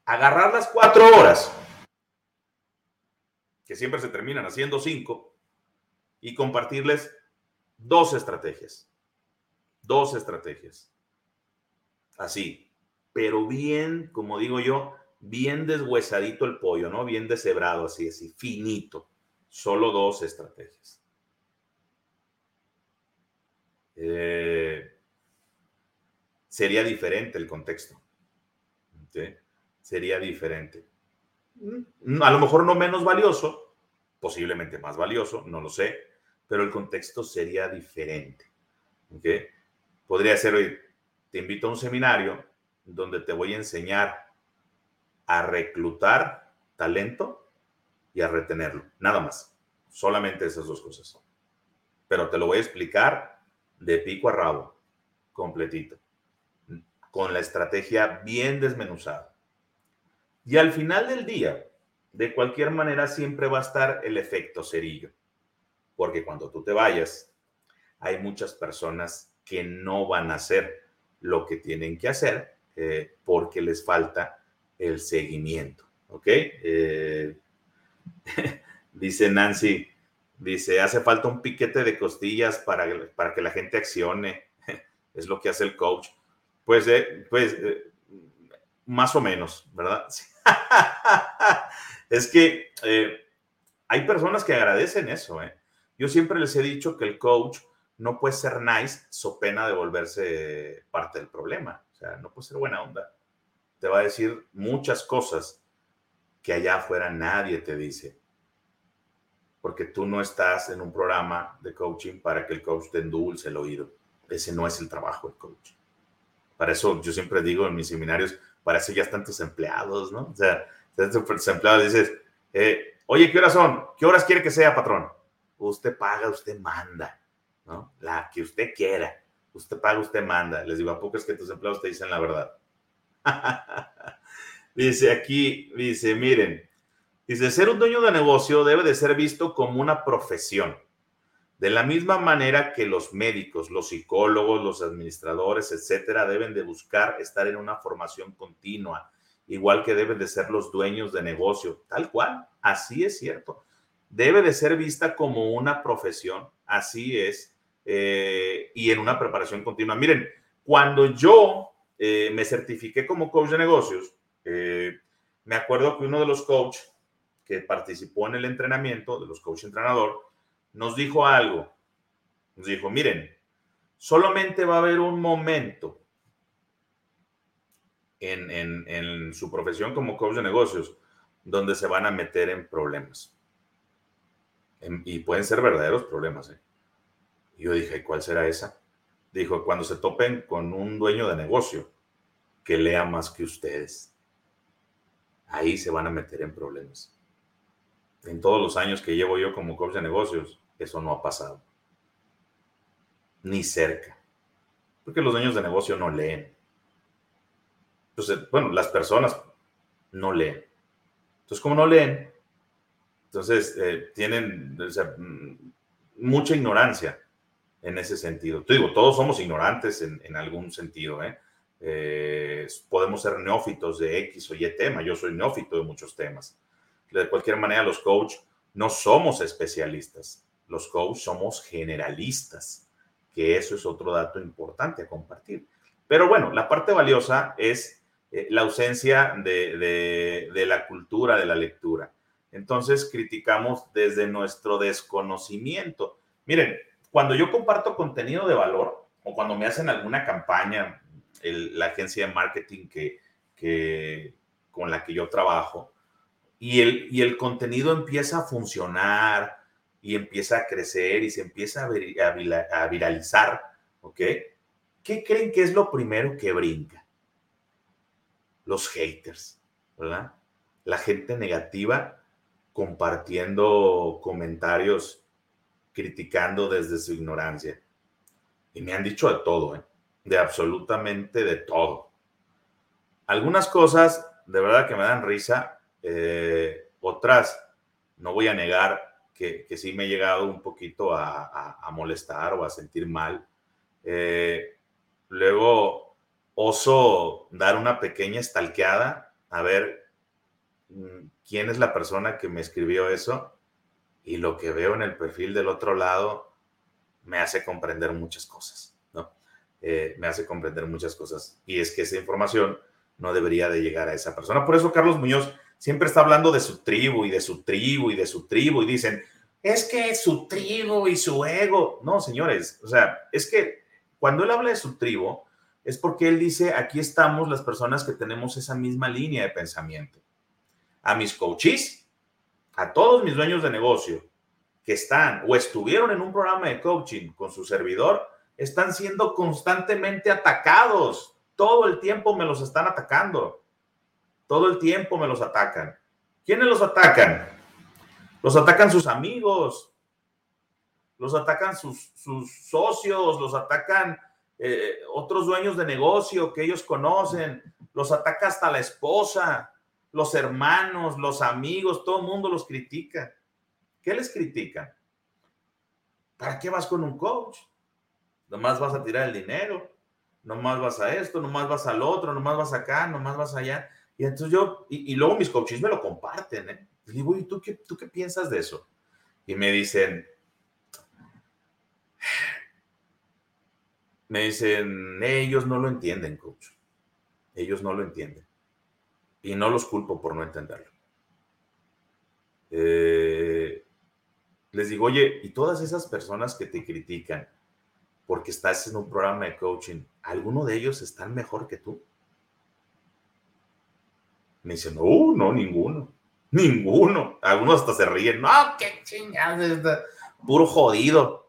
agarrar las cuatro horas, que siempre se terminan haciendo cinco, y compartirles dos estrategias. Dos estrategias. Así, pero bien, como digo yo, bien deshuesadito el pollo, ¿no? Bien deshebrado, así, así, finito. Solo dos estrategias. Eh, sería diferente el contexto. Sería diferente. Mm, a lo mejor no menos valioso, posiblemente más valioso, no lo sé, pero el contexto sería diferente. Podría ser, hoy, te invito a un seminario donde te voy a enseñar a reclutar talento y a retenerlo. Nada más. Solamente esas dos cosas. Pero te lo voy a explicar de pico a rabo, completito, con la estrategia bien desmenuzada. Y al final del día, de cualquier manera, siempre va a estar el efecto cerillo. Porque cuando tú te vayas, hay muchas personas que no van a hacer lo que tienen que hacer eh, porque les falta el seguimiento. ¿Ok? Eh, <laughs> dice Nancy, dice, hace falta un piquete de costillas para, para que la gente accione. <laughs> es lo que hace el coach. Pues, eh, pues eh, más o menos, ¿verdad? <laughs> es que hay personas que agradecen eso. Yo siempre les he dicho que el coach no puede ser nice so pena de volverse parte del problema. O sea, no puede ser buena onda te va a decir muchas cosas que allá afuera nadie te dice. Porque tú no estás en un programa de coaching para que el coach te endulce el oído. Ese no es el trabajo del coach. Para eso yo siempre digo en mis seminarios, para eso ya están tus empleados, ¿no? O sea, tus empleados dices, eh, oye, ¿qué horas son? ¿Qué horas quiere que sea, patrón? Usted paga, usted manda, ¿no? La que usted quiera. Usted paga, usted manda. Les digo, ¿a poco es que tus empleados te dicen la verdad? <laughs> dice aquí, dice, miren, dice, ser un dueño de negocio debe de ser visto como una profesión. De la misma manera que los médicos, los psicólogos, los administradores, etcétera, deben de buscar estar en una formación continua, igual que deben de ser los dueños de negocio, tal cual, así es cierto. Debe de ser vista como una profesión, así es, eh, y en una preparación continua. Miren, cuando yo eh, me certifiqué como coach de negocios. Eh, me acuerdo que uno de los coaches que participó en el entrenamiento, de los coach entrenador, nos dijo algo. Nos dijo, miren, solamente va a haber un momento en, en, su profesión como coach de negocios donde se van a meter en problemas. y pueden ser verdaderos problemas. ¿eh? Yo dije, ¿cuál será esa? dijo, cuando se topen con un dueño de negocio que lea más que ustedes, ahí se van a meter en problemas. En todos los años que llevo yo como coach de negocios, eso no ha pasado. Ni cerca. Porque los dueños de negocio no leen. Entonces, bueno, las personas no leen. Entonces, como no leen, entonces eh, tienen mm, mucha ignorancia en ese sentido. Te digo, todos somos ignorantes en, algún sentido, ¿eh? ¿eh? podemos ser neófitos de X o Y tema. Yo soy neófito de muchos temas. De cualquier manera, los coach no somos especialistas. Los coach somos generalistas, que eso es otro dato importante a compartir. Pero bueno, la parte valiosa es eh, la ausencia de, de la cultura de la lectura. Entonces, criticamos desde nuestro desconocimiento. Miren, cuando yo comparto contenido de valor o cuando me hacen alguna campaña, la agencia de marketing que, con la que yo trabajo, y el, y el contenido empieza a funcionar y empieza a crecer y se empieza a, a viralizar, ¿ok? ¿Qué creen que es lo primero que brinca? Los haters. ¿verdad? La gente negativa compartiendo comentarios, criticando desde su ignorancia. Y me han dicho de todo, ¿eh? de absolutamente de todo. Algunas cosas de verdad que me dan risa, eh, otras no voy a negar que, que, sí me he llegado un poquito a, molestar o a sentir mal. Eh, luego oso dar una pequeña estalqueada a ver mm, quién es la persona que me escribió eso y lo que veo en el perfil del otro lado me hace comprender muchas cosas, ¿no? Eh, me hace comprender muchas cosas. Y es que esa información no debería de llegar a esa persona. Por eso Carlos Muñoz siempre está hablando de su tribu y de su tribu y de su tribu y dicen, es que su tribu y su ego. No, señores, o sea, es que cuando él habla de su tribu es porque él dice, aquí estamos las personas que tenemos esa misma línea de pensamiento. A mis coaches, a todos mis dueños de negocio que están o estuvieron en un programa de coaching con su servidor, están siendo constantemente atacados. Todo el tiempo me los están atacando. Todo el tiempo me los atacan. ¿Quiénes los atacan? Los atacan sus amigos, los atacan sus, socios, los atacan eh, otros dueños de negocio que ellos conocen, los ataca hasta la esposa, los hermanos, los amigos, todo el mundo los critica. ¿Qué les critican? ¿Para qué vas con un coach? Nomás vas a tirar el dinero, nomás vas a esto, nomás vas al otro, nomás vas acá, nomás vas allá. Y entonces yo, y, luego mis coaches me lo comparten, ¿eh? Y digo, ¿y tú qué, tú qué piensas de eso? Y me dicen, me dicen, ellos no lo entienden, coach. Ellos no lo entienden. Y no los culpo por no entenderlo. Eh, les digo, oye, y todas esas personas que te critican porque estás en un programa de coaching, ¿alguno de ellos están mejor que tú? Me dicen, no, no, ninguno. Ninguno. Algunos hasta se ríen. No, qué chingada. Puro jodido.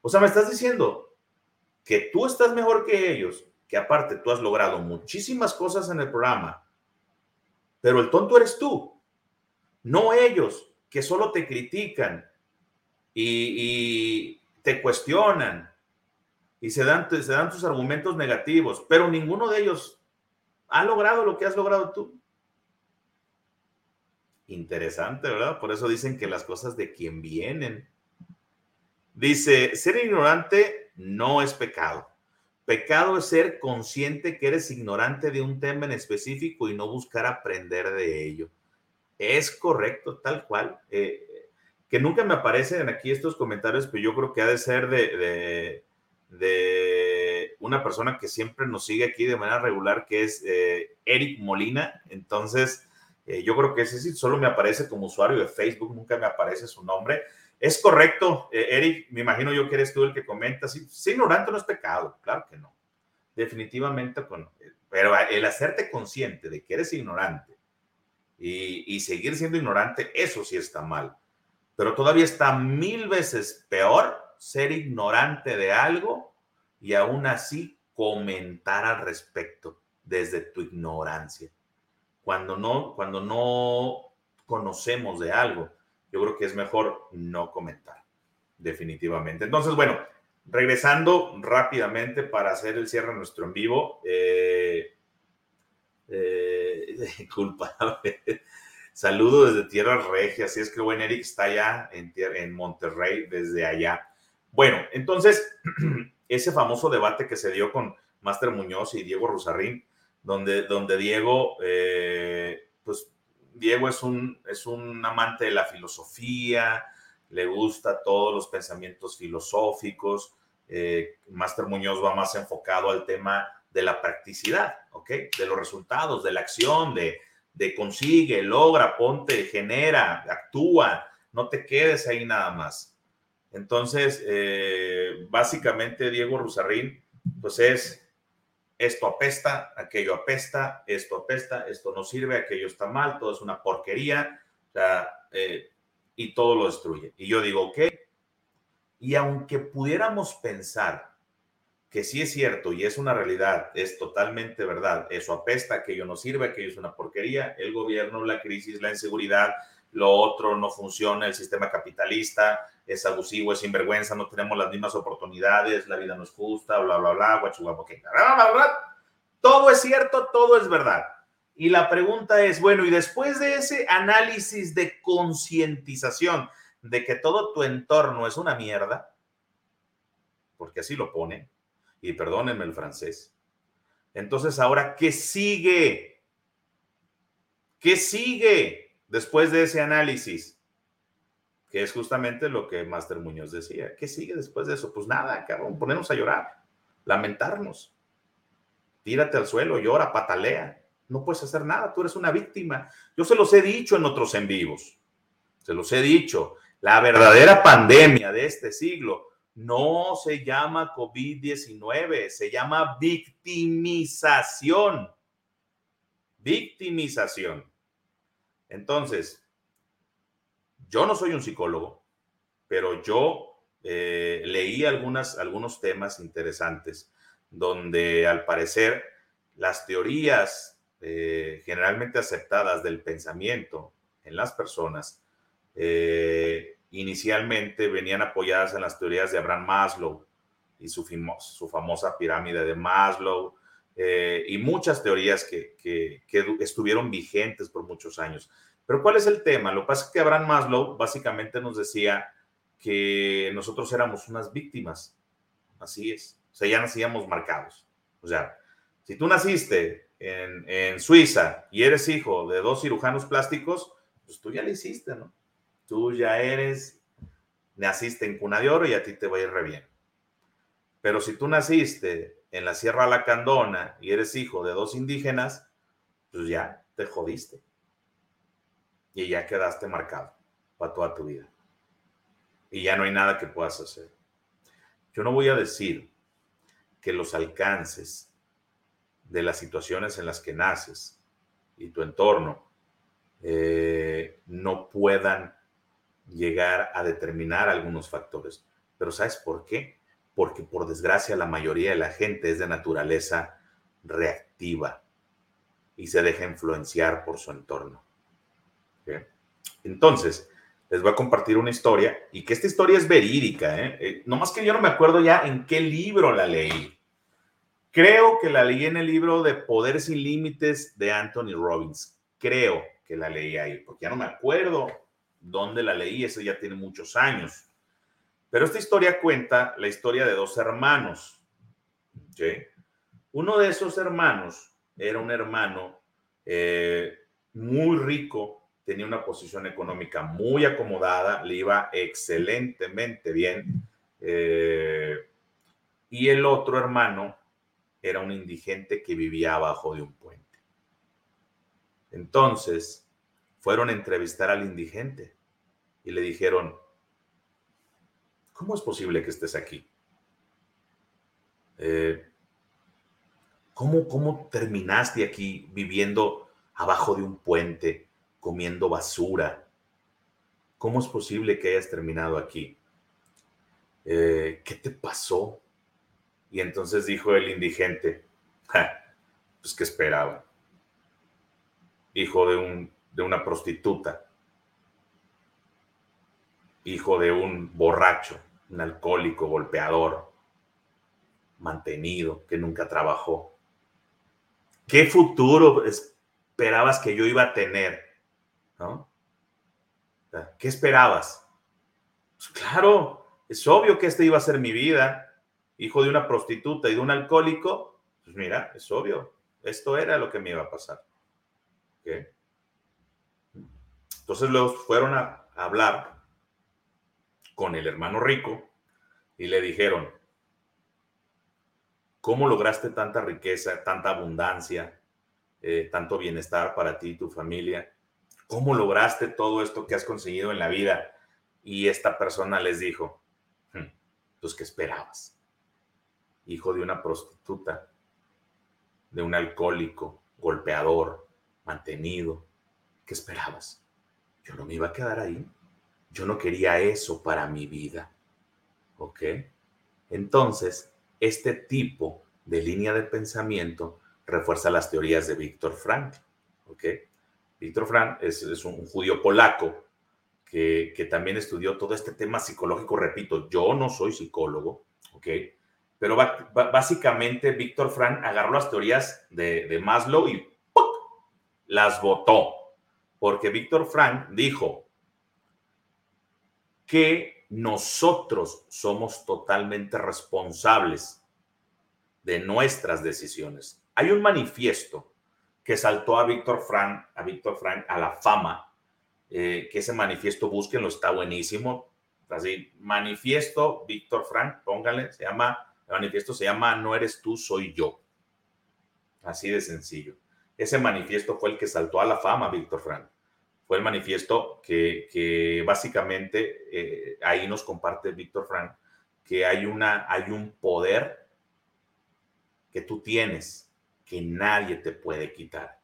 O sea, me estás diciendo que tú estás mejor que ellos, que aparte tú has logrado muchísimas cosas en el programa, pero el tonto eres tú, no ellos, que solo te critican y, te cuestionan y se dan, se dan tus argumentos negativos, pero ninguno de ellos ha logrado lo que has logrado tú. Interesante, ¿verdad? Por eso dicen que las cosas de quien vienen. Dice, ser ignorante no es pecado. Pecado es ser consciente que eres ignorante de un tema en específico y no buscar aprender de ello. Es correcto, tal cual. Eh, que nunca me aparecen aquí estos comentarios, pero yo creo que ha de ser de, de, una persona que siempre nos sigue aquí de manera regular, que es eh, Eric Molina. Entonces, eh, yo creo que ese sí solo me aparece como usuario de Facebook, nunca me aparece su nombre. Es correcto, eh, Eric, me imagino yo que eres tú el que comenta, sí, ignorante no es pecado, claro que no, definitivamente, pero el hacerte consciente de que eres ignorante y seguir siendo ignorante, eso sí está mal, pero todavía está mil veces peor ser ignorante de algo y aún así comentar al respecto desde tu ignorancia. Cuando no, cuando no conocemos de algo, yo creo que es mejor no comentar, definitivamente. Entonces, bueno, regresando rápidamente para hacer el cierre nuestro en vivo. Eh, eh, <laughs> Saludo desde Tierra Regia, así es que buen Eric está allá en, en Monterrey, desde allá. Bueno, entonces, <clears throat> ese famoso debate que se dio con Máster Muñoz y Diego Rosarrín, donde, donde Diego, eh, pues Diego es un, es un amante de la filosofía, le gusta todos los pensamientos filosóficos. Eh, Máster Muñoz va más enfocado al tema de la practicidad, ¿ok? De los resultados, de la acción, de, de consigue, logra, ponte, genera, actúa, no te quedes ahí nada más. Entonces, eh, básicamente Diego Rosarrín, pues es esto apesta, aquello apesta, esto apesta, esto no sirve, aquello está mal, todo es una porquería, eh, y todo lo destruye. Y yo digo, ok, y aunque pudiéramos pensar que sí es cierto y es una realidad, es totalmente verdad, eso apesta, aquello no sirve, aquello es una porquería, el gobierno, la crisis, la inseguridad, lo otro no funciona, el sistema capitalista es abusivo, es sinvergüenza, no tenemos las mismas oportunidades, la vida no es justa, bla, bla, bla, guachugapoqueta, bla, bla, bla. Todo es cierto, todo es verdad. Y la pregunta es, bueno, y después de ese análisis de concientización de que todo tu entorno es una mierda, porque así lo pone, y perdónenme el francés, entonces ahora, ¿qué sigue? ¿Qué sigue después de ese análisis? Que es justamente lo que Master Muñoz decía. ¿Qué sigue después de eso? Pues nada, cabrón, ponernos a llorar, lamentarnos. Tírate al suelo, llora, patalea no puedes hacer nada, tú eres una víctima. Yo se los he dicho en otros en vivos, se los he dicho, la verdadera pandemia de este siglo no se llama COVID-19, se llama victimización. Victimización. Entonces, yo no soy un psicólogo, pero yo eh, leí algunas, algunos temas interesantes donde al parecer las teorías eh, generalmente aceptadas del pensamiento en las personas, eh, inicialmente venían apoyadas en las teorías de Abraham Maslow y su, famosa pirámide de Maslow, y muchas teorías que, que, estuvieron vigentes por muchos años. Pero ¿cuál es el tema? Lo que pasa es que Abraham Maslow básicamente nos decía que nosotros éramos unas víctimas. Así es. O sea, ya nacíamos marcados. O sea, si tú naciste en, Suiza y eres hijo de dos cirujanos plásticos, pues tú ya lo hiciste, ¿no? Tú ya eres, naciste en cuna de oro y a ti te va a ir re bien. Pero si tú naciste en la Sierra Lacandona y eres hijo de dos indígenas, pues ya te jodiste. Y ya quedaste marcado para toda tu vida. Y ya no hay nada que puedas hacer. Yo no voy a decir que los alcances de las situaciones en las que naces y tu entorno eh, no puedan llegar a determinar algunos factores. Pero ¿sabes por qué? Porque por desgracia la mayoría de la gente es de naturaleza reactiva y se deja influenciar por su entorno. Entonces, les voy a compartir una historia y que esta historia es verídica. ¿eh? Eh, no más que yo no me acuerdo ya en qué libro la leí. Creo que la leí en el libro de Poder sin Límites de Anthony Robbins. Creo que la leí ahí, porque ya no me acuerdo dónde la leí, eso ya tiene muchos años. Pero esta historia cuenta la historia de dos hermanos. Uno de esos hermanos era un hermano eh, muy rico, tenía una posición económica muy acomodada, le iba excelentemente bien. Eh, y el otro hermano era un indigente que vivía abajo de un puente. Entonces, fueron a entrevistar al indigente y le dijeron, ¿cómo es posible que estés aquí? Eh, ¿cómo, ¿Cómo terminaste aquí viviendo abajo de un puente, comiendo basura? ¿Cómo es posible que hayas terminado aquí? Eh, ¿Qué te pasó? Y entonces dijo el indigente, pues que esperaba. Hijo de, un, de una prostituta, hijo de un borracho, un alcohólico, golpeador, mantenido, que nunca trabajó. ¿Qué futuro esperabas que yo iba a tener? ¿No? ¿Qué esperabas? Pues claro, es obvio que esta iba a ser mi vida hijo de una prostituta y de un alcohólico, pues mira, es obvio, esto era lo que me iba a pasar. Entonces luego fueron a hablar con el hermano rico y le dijeron, ¿cómo lograste tanta riqueza, tanta abundancia, eh, tanto bienestar para ti y tu familia? ¿Cómo lograste todo esto que has conseguido en la vida? Y esta persona les dijo, hmm, pues, ¿qué esperabas? hijo de una prostituta, de un alcohólico, golpeador, mantenido. ¿Qué esperabas? Yo no me iba a quedar ahí. Yo no quería eso para mi vida. ¿Ok? Entonces, este tipo de línea de pensamiento refuerza las teorías de Víctor Frank. ¿ok? Víctor Frank es, un judío polaco que, también estudió todo este tema psicológico. Repito, yo no soy psicólogo. Pero básicamente Víctor Frank agarró las teorías de, de Maslow y las votó. Porque Víctor Frank dijo que nosotros somos totalmente responsables de nuestras decisiones. Hay un manifiesto que saltó a Víctor Frank, a Víctor Frank a la fama, eh, que ese manifiesto búsquenlo, está buenísimo. Así, manifiesto Víctor Frank, póngale, se llama, el manifiesto se llama No eres tú, soy yo. Así de sencillo. Ese manifiesto fue el que saltó a la fama, Víctor Frank. Fue el manifiesto que, básicamente eh, ahí nos comparte Víctor Frank, que hay, una, hay un poder que tú tienes que nadie te puede quitar.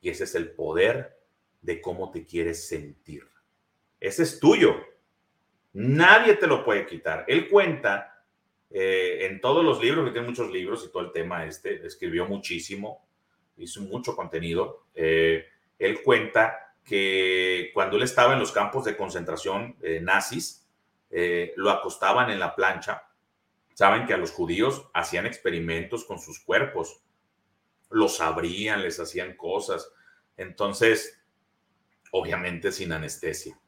Y ese es el poder de cómo te quieres sentir. Ese es tuyo. Nadie te lo puede quitar. Él cuenta eh, en todos los libros, que tiene muchos libros y todo el tema este, escribió muchísimo, hizo mucho contenido. Eh, él cuenta que cuando él estaba en los campos de concentración eh, nazis, lo acostaban en la plancha. Saben que a los judíos hacían experimentos con sus cuerpos los abrían, les hacían cosas. Entonces, obviamente sin anestesia.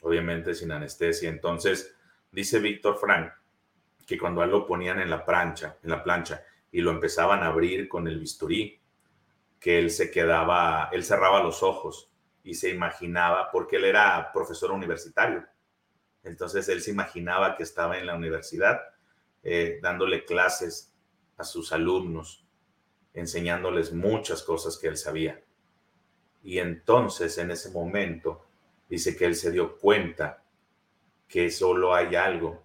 Obviamente sin anestesia. Entonces, dice Víctor Frank que cuando a lo ponían en la plancha, en la plancha y lo empezaban a abrir con el bisturí, que él se quedaba, él cerraba los ojos y se imaginaba, porque él era profesor universitario. Entonces él se imaginaba que estaba en la universidad eh, dándole clases a sus alumnos enseñándoles muchas cosas que él sabía. Y entonces en ese momento dice que él se dio cuenta que solo hay algo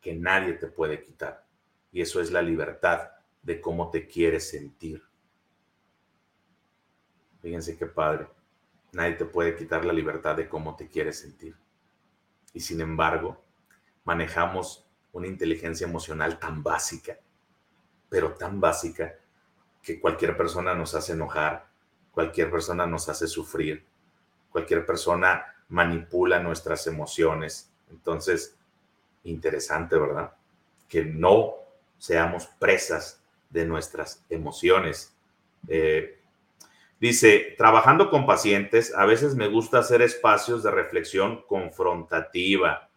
que nadie te puede quitar. Y eso es la libertad de cómo te quieres sentir. Fíjense qué padre. Nadie te puede quitar la libertad de cómo te quieres sentir. Y sin embargo, manejamos una inteligencia emocional tan básica, pero tan básica, que cualquier persona nos hace enojar, cualquier persona nos hace sufrir, cualquier persona manipula nuestras emociones. Entonces, interesante, ¿verdad? Que no seamos presas de nuestras emociones. Eh, dice, trabajando con pacientes, a veces me gusta hacer espacios de reflexión confrontativa.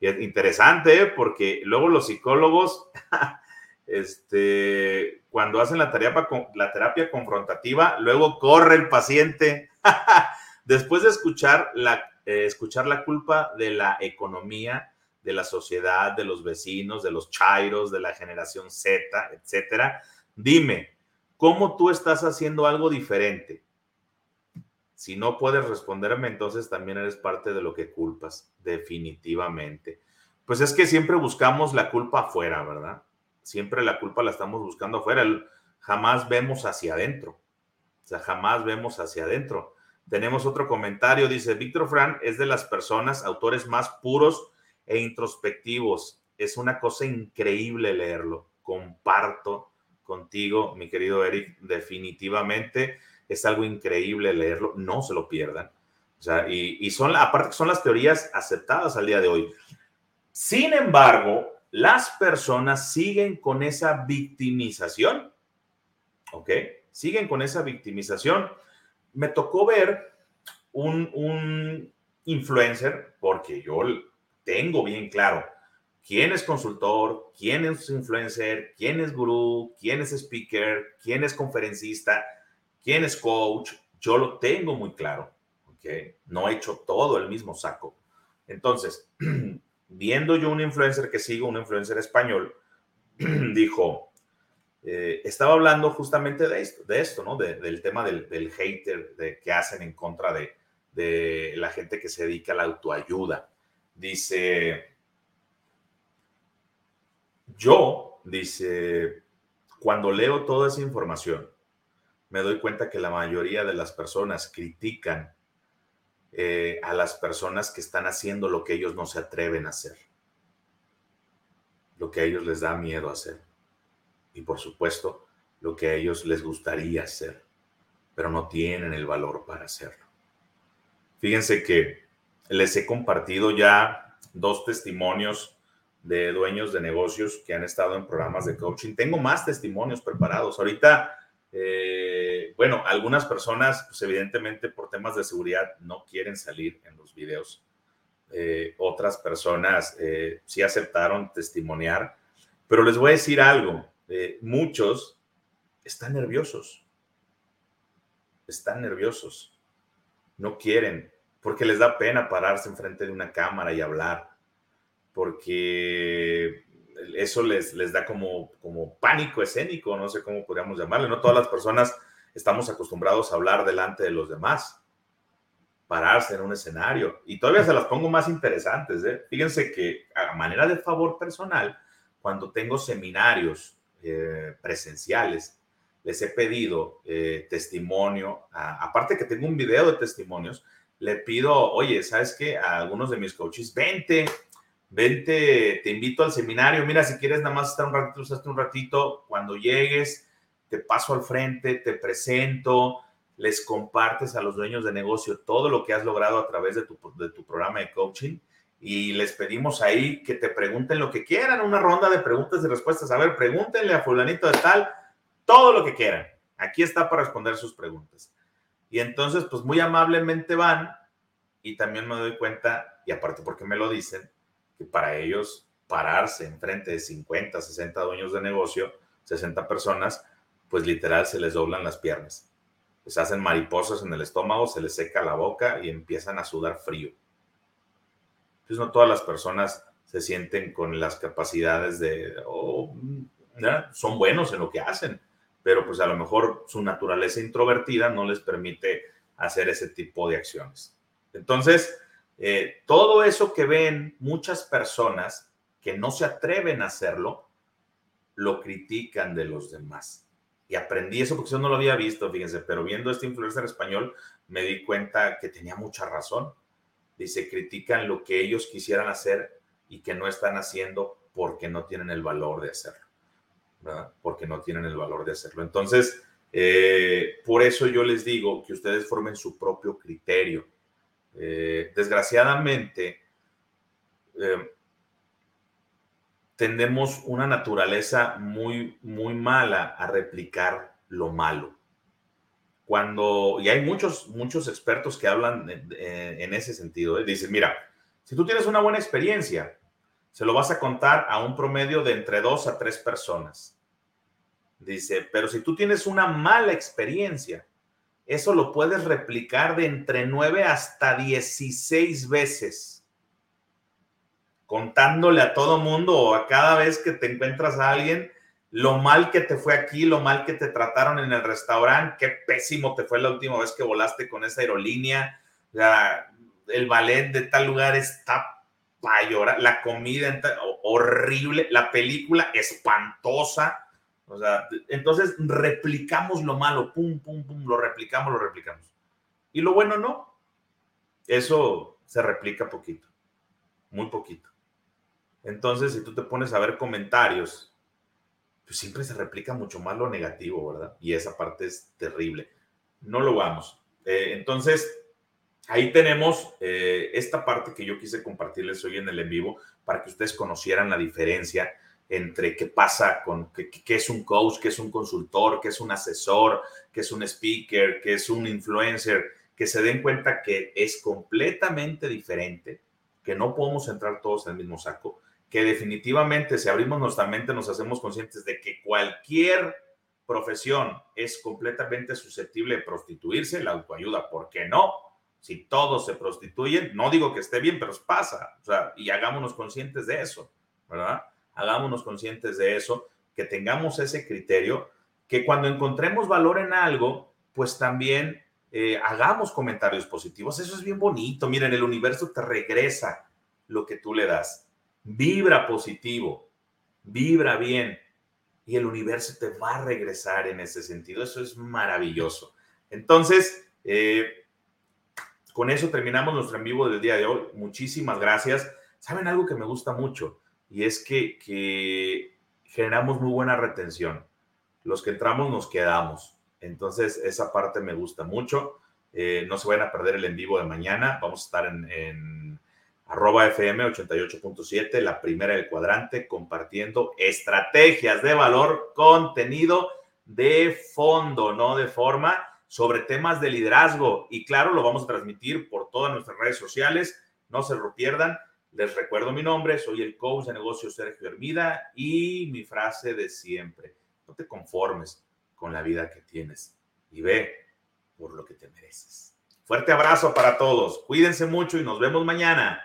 Y es interesante, ¿eh? porque luego los psicólogos <laughs> este, cuando hacen la terapia, la terapia confrontativa, luego corre el paciente <laughs> después de escuchar la, eh, escuchar la culpa de la economía, de la sociedad, de los vecinos, de los chairos, de la generación Z, etcétera. Dime, ¿cómo tú estás haciendo algo diferente? Si no puedes responderme, entonces también eres parte de lo que culpas, definitivamente. Pues es que siempre buscamos la culpa afuera, ¿verdad? Siempre la culpa la estamos buscando afuera, jamás vemos hacia adentro. O sea, jamás vemos hacia adentro. Tenemos otro comentario, dice Víctor Fran es de las personas, autores más puros e introspectivos. Es una cosa increíble leerlo. Comparto contigo, mi querido Eric, definitivamente es algo increíble leerlo. No se lo pierdan. O sea, y, y son, aparte son las teorías aceptadas al día de hoy. Sin embargo, las personas siguen con esa victimización. ¿Ok? Siguen con esa victimización. Me tocó ver un, influencer, porque yo tengo bien claro quién es consultor, quién es influencer, quién es gurú, quién es speaker, quién es conferencista, quién es coach. Yo lo tengo muy claro. ¿ok? No he hecho todo el mismo saco. Entonces, <clears throat> viendo yo un influencer que sigo, un influencer español, <clears throat> dijo, eh, estaba hablando justamente de esto, de esto ¿no? del tema del, hater de, que hacen en contra de, de la gente que se dedica a la autoayuda. Dice, yo, dice, cuando leo toda esa información, me doy cuenta que la mayoría de las personas critican eh, a las personas que están haciendo lo que ellos no se atreven a hacer. lo que a ellos les da miedo hacer. Y por supuesto, lo que a ellos les gustaría hacer, pero no tienen el valor para hacerlo. Fíjense que les he compartido ya dos testimonios de dueños de negocios que han estado en programas de coaching. Tengo más testimonios preparados. Ahorita, eh, bueno, algunas personas, pues evidentemente por temas de seguridad, no quieren salir en los videos. Eh, otras personas eh, sí aceptaron testimoniar, pero les voy a decir algo. muchos están nerviosos. Están nerviosos. No quieren, porque les da pena pararse enfrente de una cámara y hablar, porque eso les, les da como, como pánico escénico, no sé cómo podríamos llamarle, no todas las personas estamos acostumbrados a hablar delante de los demás, pararse en un escenario, y todavía se las pongo más interesantes, ¿eh? fíjense que a manera de favor personal, cuando tengo seminarios eh, presenciales, les he pedido eh, testimonio, aparte que tengo un video de testimonios, le pido, oye, ¿sabes qué? A algunos de mis coaches, vente, vente, te invito al seminario, mira, si quieres nada más estar un ratito, usaste un ratito, cuando llegues, te paso al frente, te presento, les compartes a los dueños de negocio todo lo que has logrado a través de tu, de tu programa de coaching y les pedimos ahí que te pregunten lo que quieran, una ronda de preguntas y respuestas. A ver, pregúntenle a fulanito de tal todo lo que quieran. Aquí está para responder sus preguntas. Y entonces, pues muy amablemente van y también me doy cuenta, y aparte porque me lo dicen, que para ellos pararse enfrente de 50, 60 dueños de negocio, 60 personas, pues literal se les doblan las piernas. Les hacen mariposas en el estómago, se les seca la boca y empiezan a sudar frío. Entonces no todas las personas se sienten con las capacidades de, oh, son buenos en lo que hacen pero pues a lo mejor su naturaleza introvertida no les permite hacer ese tipo de acciones. Entonces, eh, todo eso que ven muchas personas que no se atreven a hacerlo, lo critican de los demás. Y aprendí eso porque yo no lo había visto, fíjense, pero viendo este influencer español me di cuenta que tenía mucha razón. Dice, critican lo que ellos quisieran hacer y que no están haciendo porque no tienen el valor de hacerlo porque no tienen el valor de hacerlo. Entonces, eh, por eso yo les digo que ustedes formen su propio criterio. Eh, desgraciadamente, eh, tendemos una naturaleza muy, muy mala a replicar lo malo. Cuando, y hay muchos, muchos expertos que hablan en ese sentido, dicen, mira, si tú tienes una buena experiencia, se lo vas a contar a un promedio de entre dos a tres personas. Dice, pero si tú tienes una mala experiencia, eso lo puedes replicar de entre 9 hasta 16 veces, contándole a todo mundo o a cada vez que te encuentras a alguien lo mal que te fue aquí, lo mal que te trataron en el restaurante, qué pésimo te fue la última vez que volaste con esa aerolínea, el ballet de tal lugar está para llorar, la comida horrible, la película espantosa o sea, entonces replicamos lo malo, pum, pum, pum, lo replicamos, lo replicamos. Y lo bueno no. Eso se replica poquito, muy poquito. Entonces, si tú te pones a ver comentarios, pues siempre se replica mucho más lo negativo, ¿verdad? Y esa parte es terrible. No lo vamos. Eh, entonces, ahí tenemos eh, esta parte que yo quise compartirles hoy en el en vivo para que ustedes conocieran la diferencia entre qué pasa con qué, es un coach, qué es un consultor, qué es un asesor, qué es un speaker, qué es un influencer, que se den cuenta que es completamente diferente, que no podemos entrar todos en el mismo saco, que definitivamente si abrimos nuestra mente nos hacemos conscientes de que cualquier profesión es completamente susceptible de prostituirse, la autoayuda, ¿por qué no? Si todos se prostituyen, no digo que esté bien, pero pasa, o sea, y hagámonos conscientes de eso, ¿verdad? Hagámonos conscientes de eso, que tengamos ese criterio, que cuando encontremos valor en algo, pues también eh, hagamos comentarios positivos. Eso es bien bonito. Miren, el universo te regresa lo que tú le das. Vibra positivo, vibra bien y el universo te va a regresar en ese sentido. Eso es maravilloso. Entonces, eh, con eso terminamos nuestro en vivo del día de hoy. Muchísimas gracias. ¿Saben algo que me gusta mucho? Y es que, generamos muy buena retención. Los que entramos nos quedamos. Entonces, esa parte me gusta mucho. Eh, no se vayan a perder el en vivo de mañana. Vamos a estar en, en arroba FM 88.7, la primera del cuadrante, compartiendo estrategias de valor, contenido de fondo, no de forma, sobre temas de liderazgo. Y claro, lo vamos a transmitir por todas nuestras redes sociales. No se lo pierdan. Les recuerdo mi nombre, soy el coach de negocios Sergio Hermida y mi frase de siempre, no te conformes con la vida que tienes y ve por lo que te mereces. Fuerte abrazo para todos, cuídense mucho y nos vemos mañana.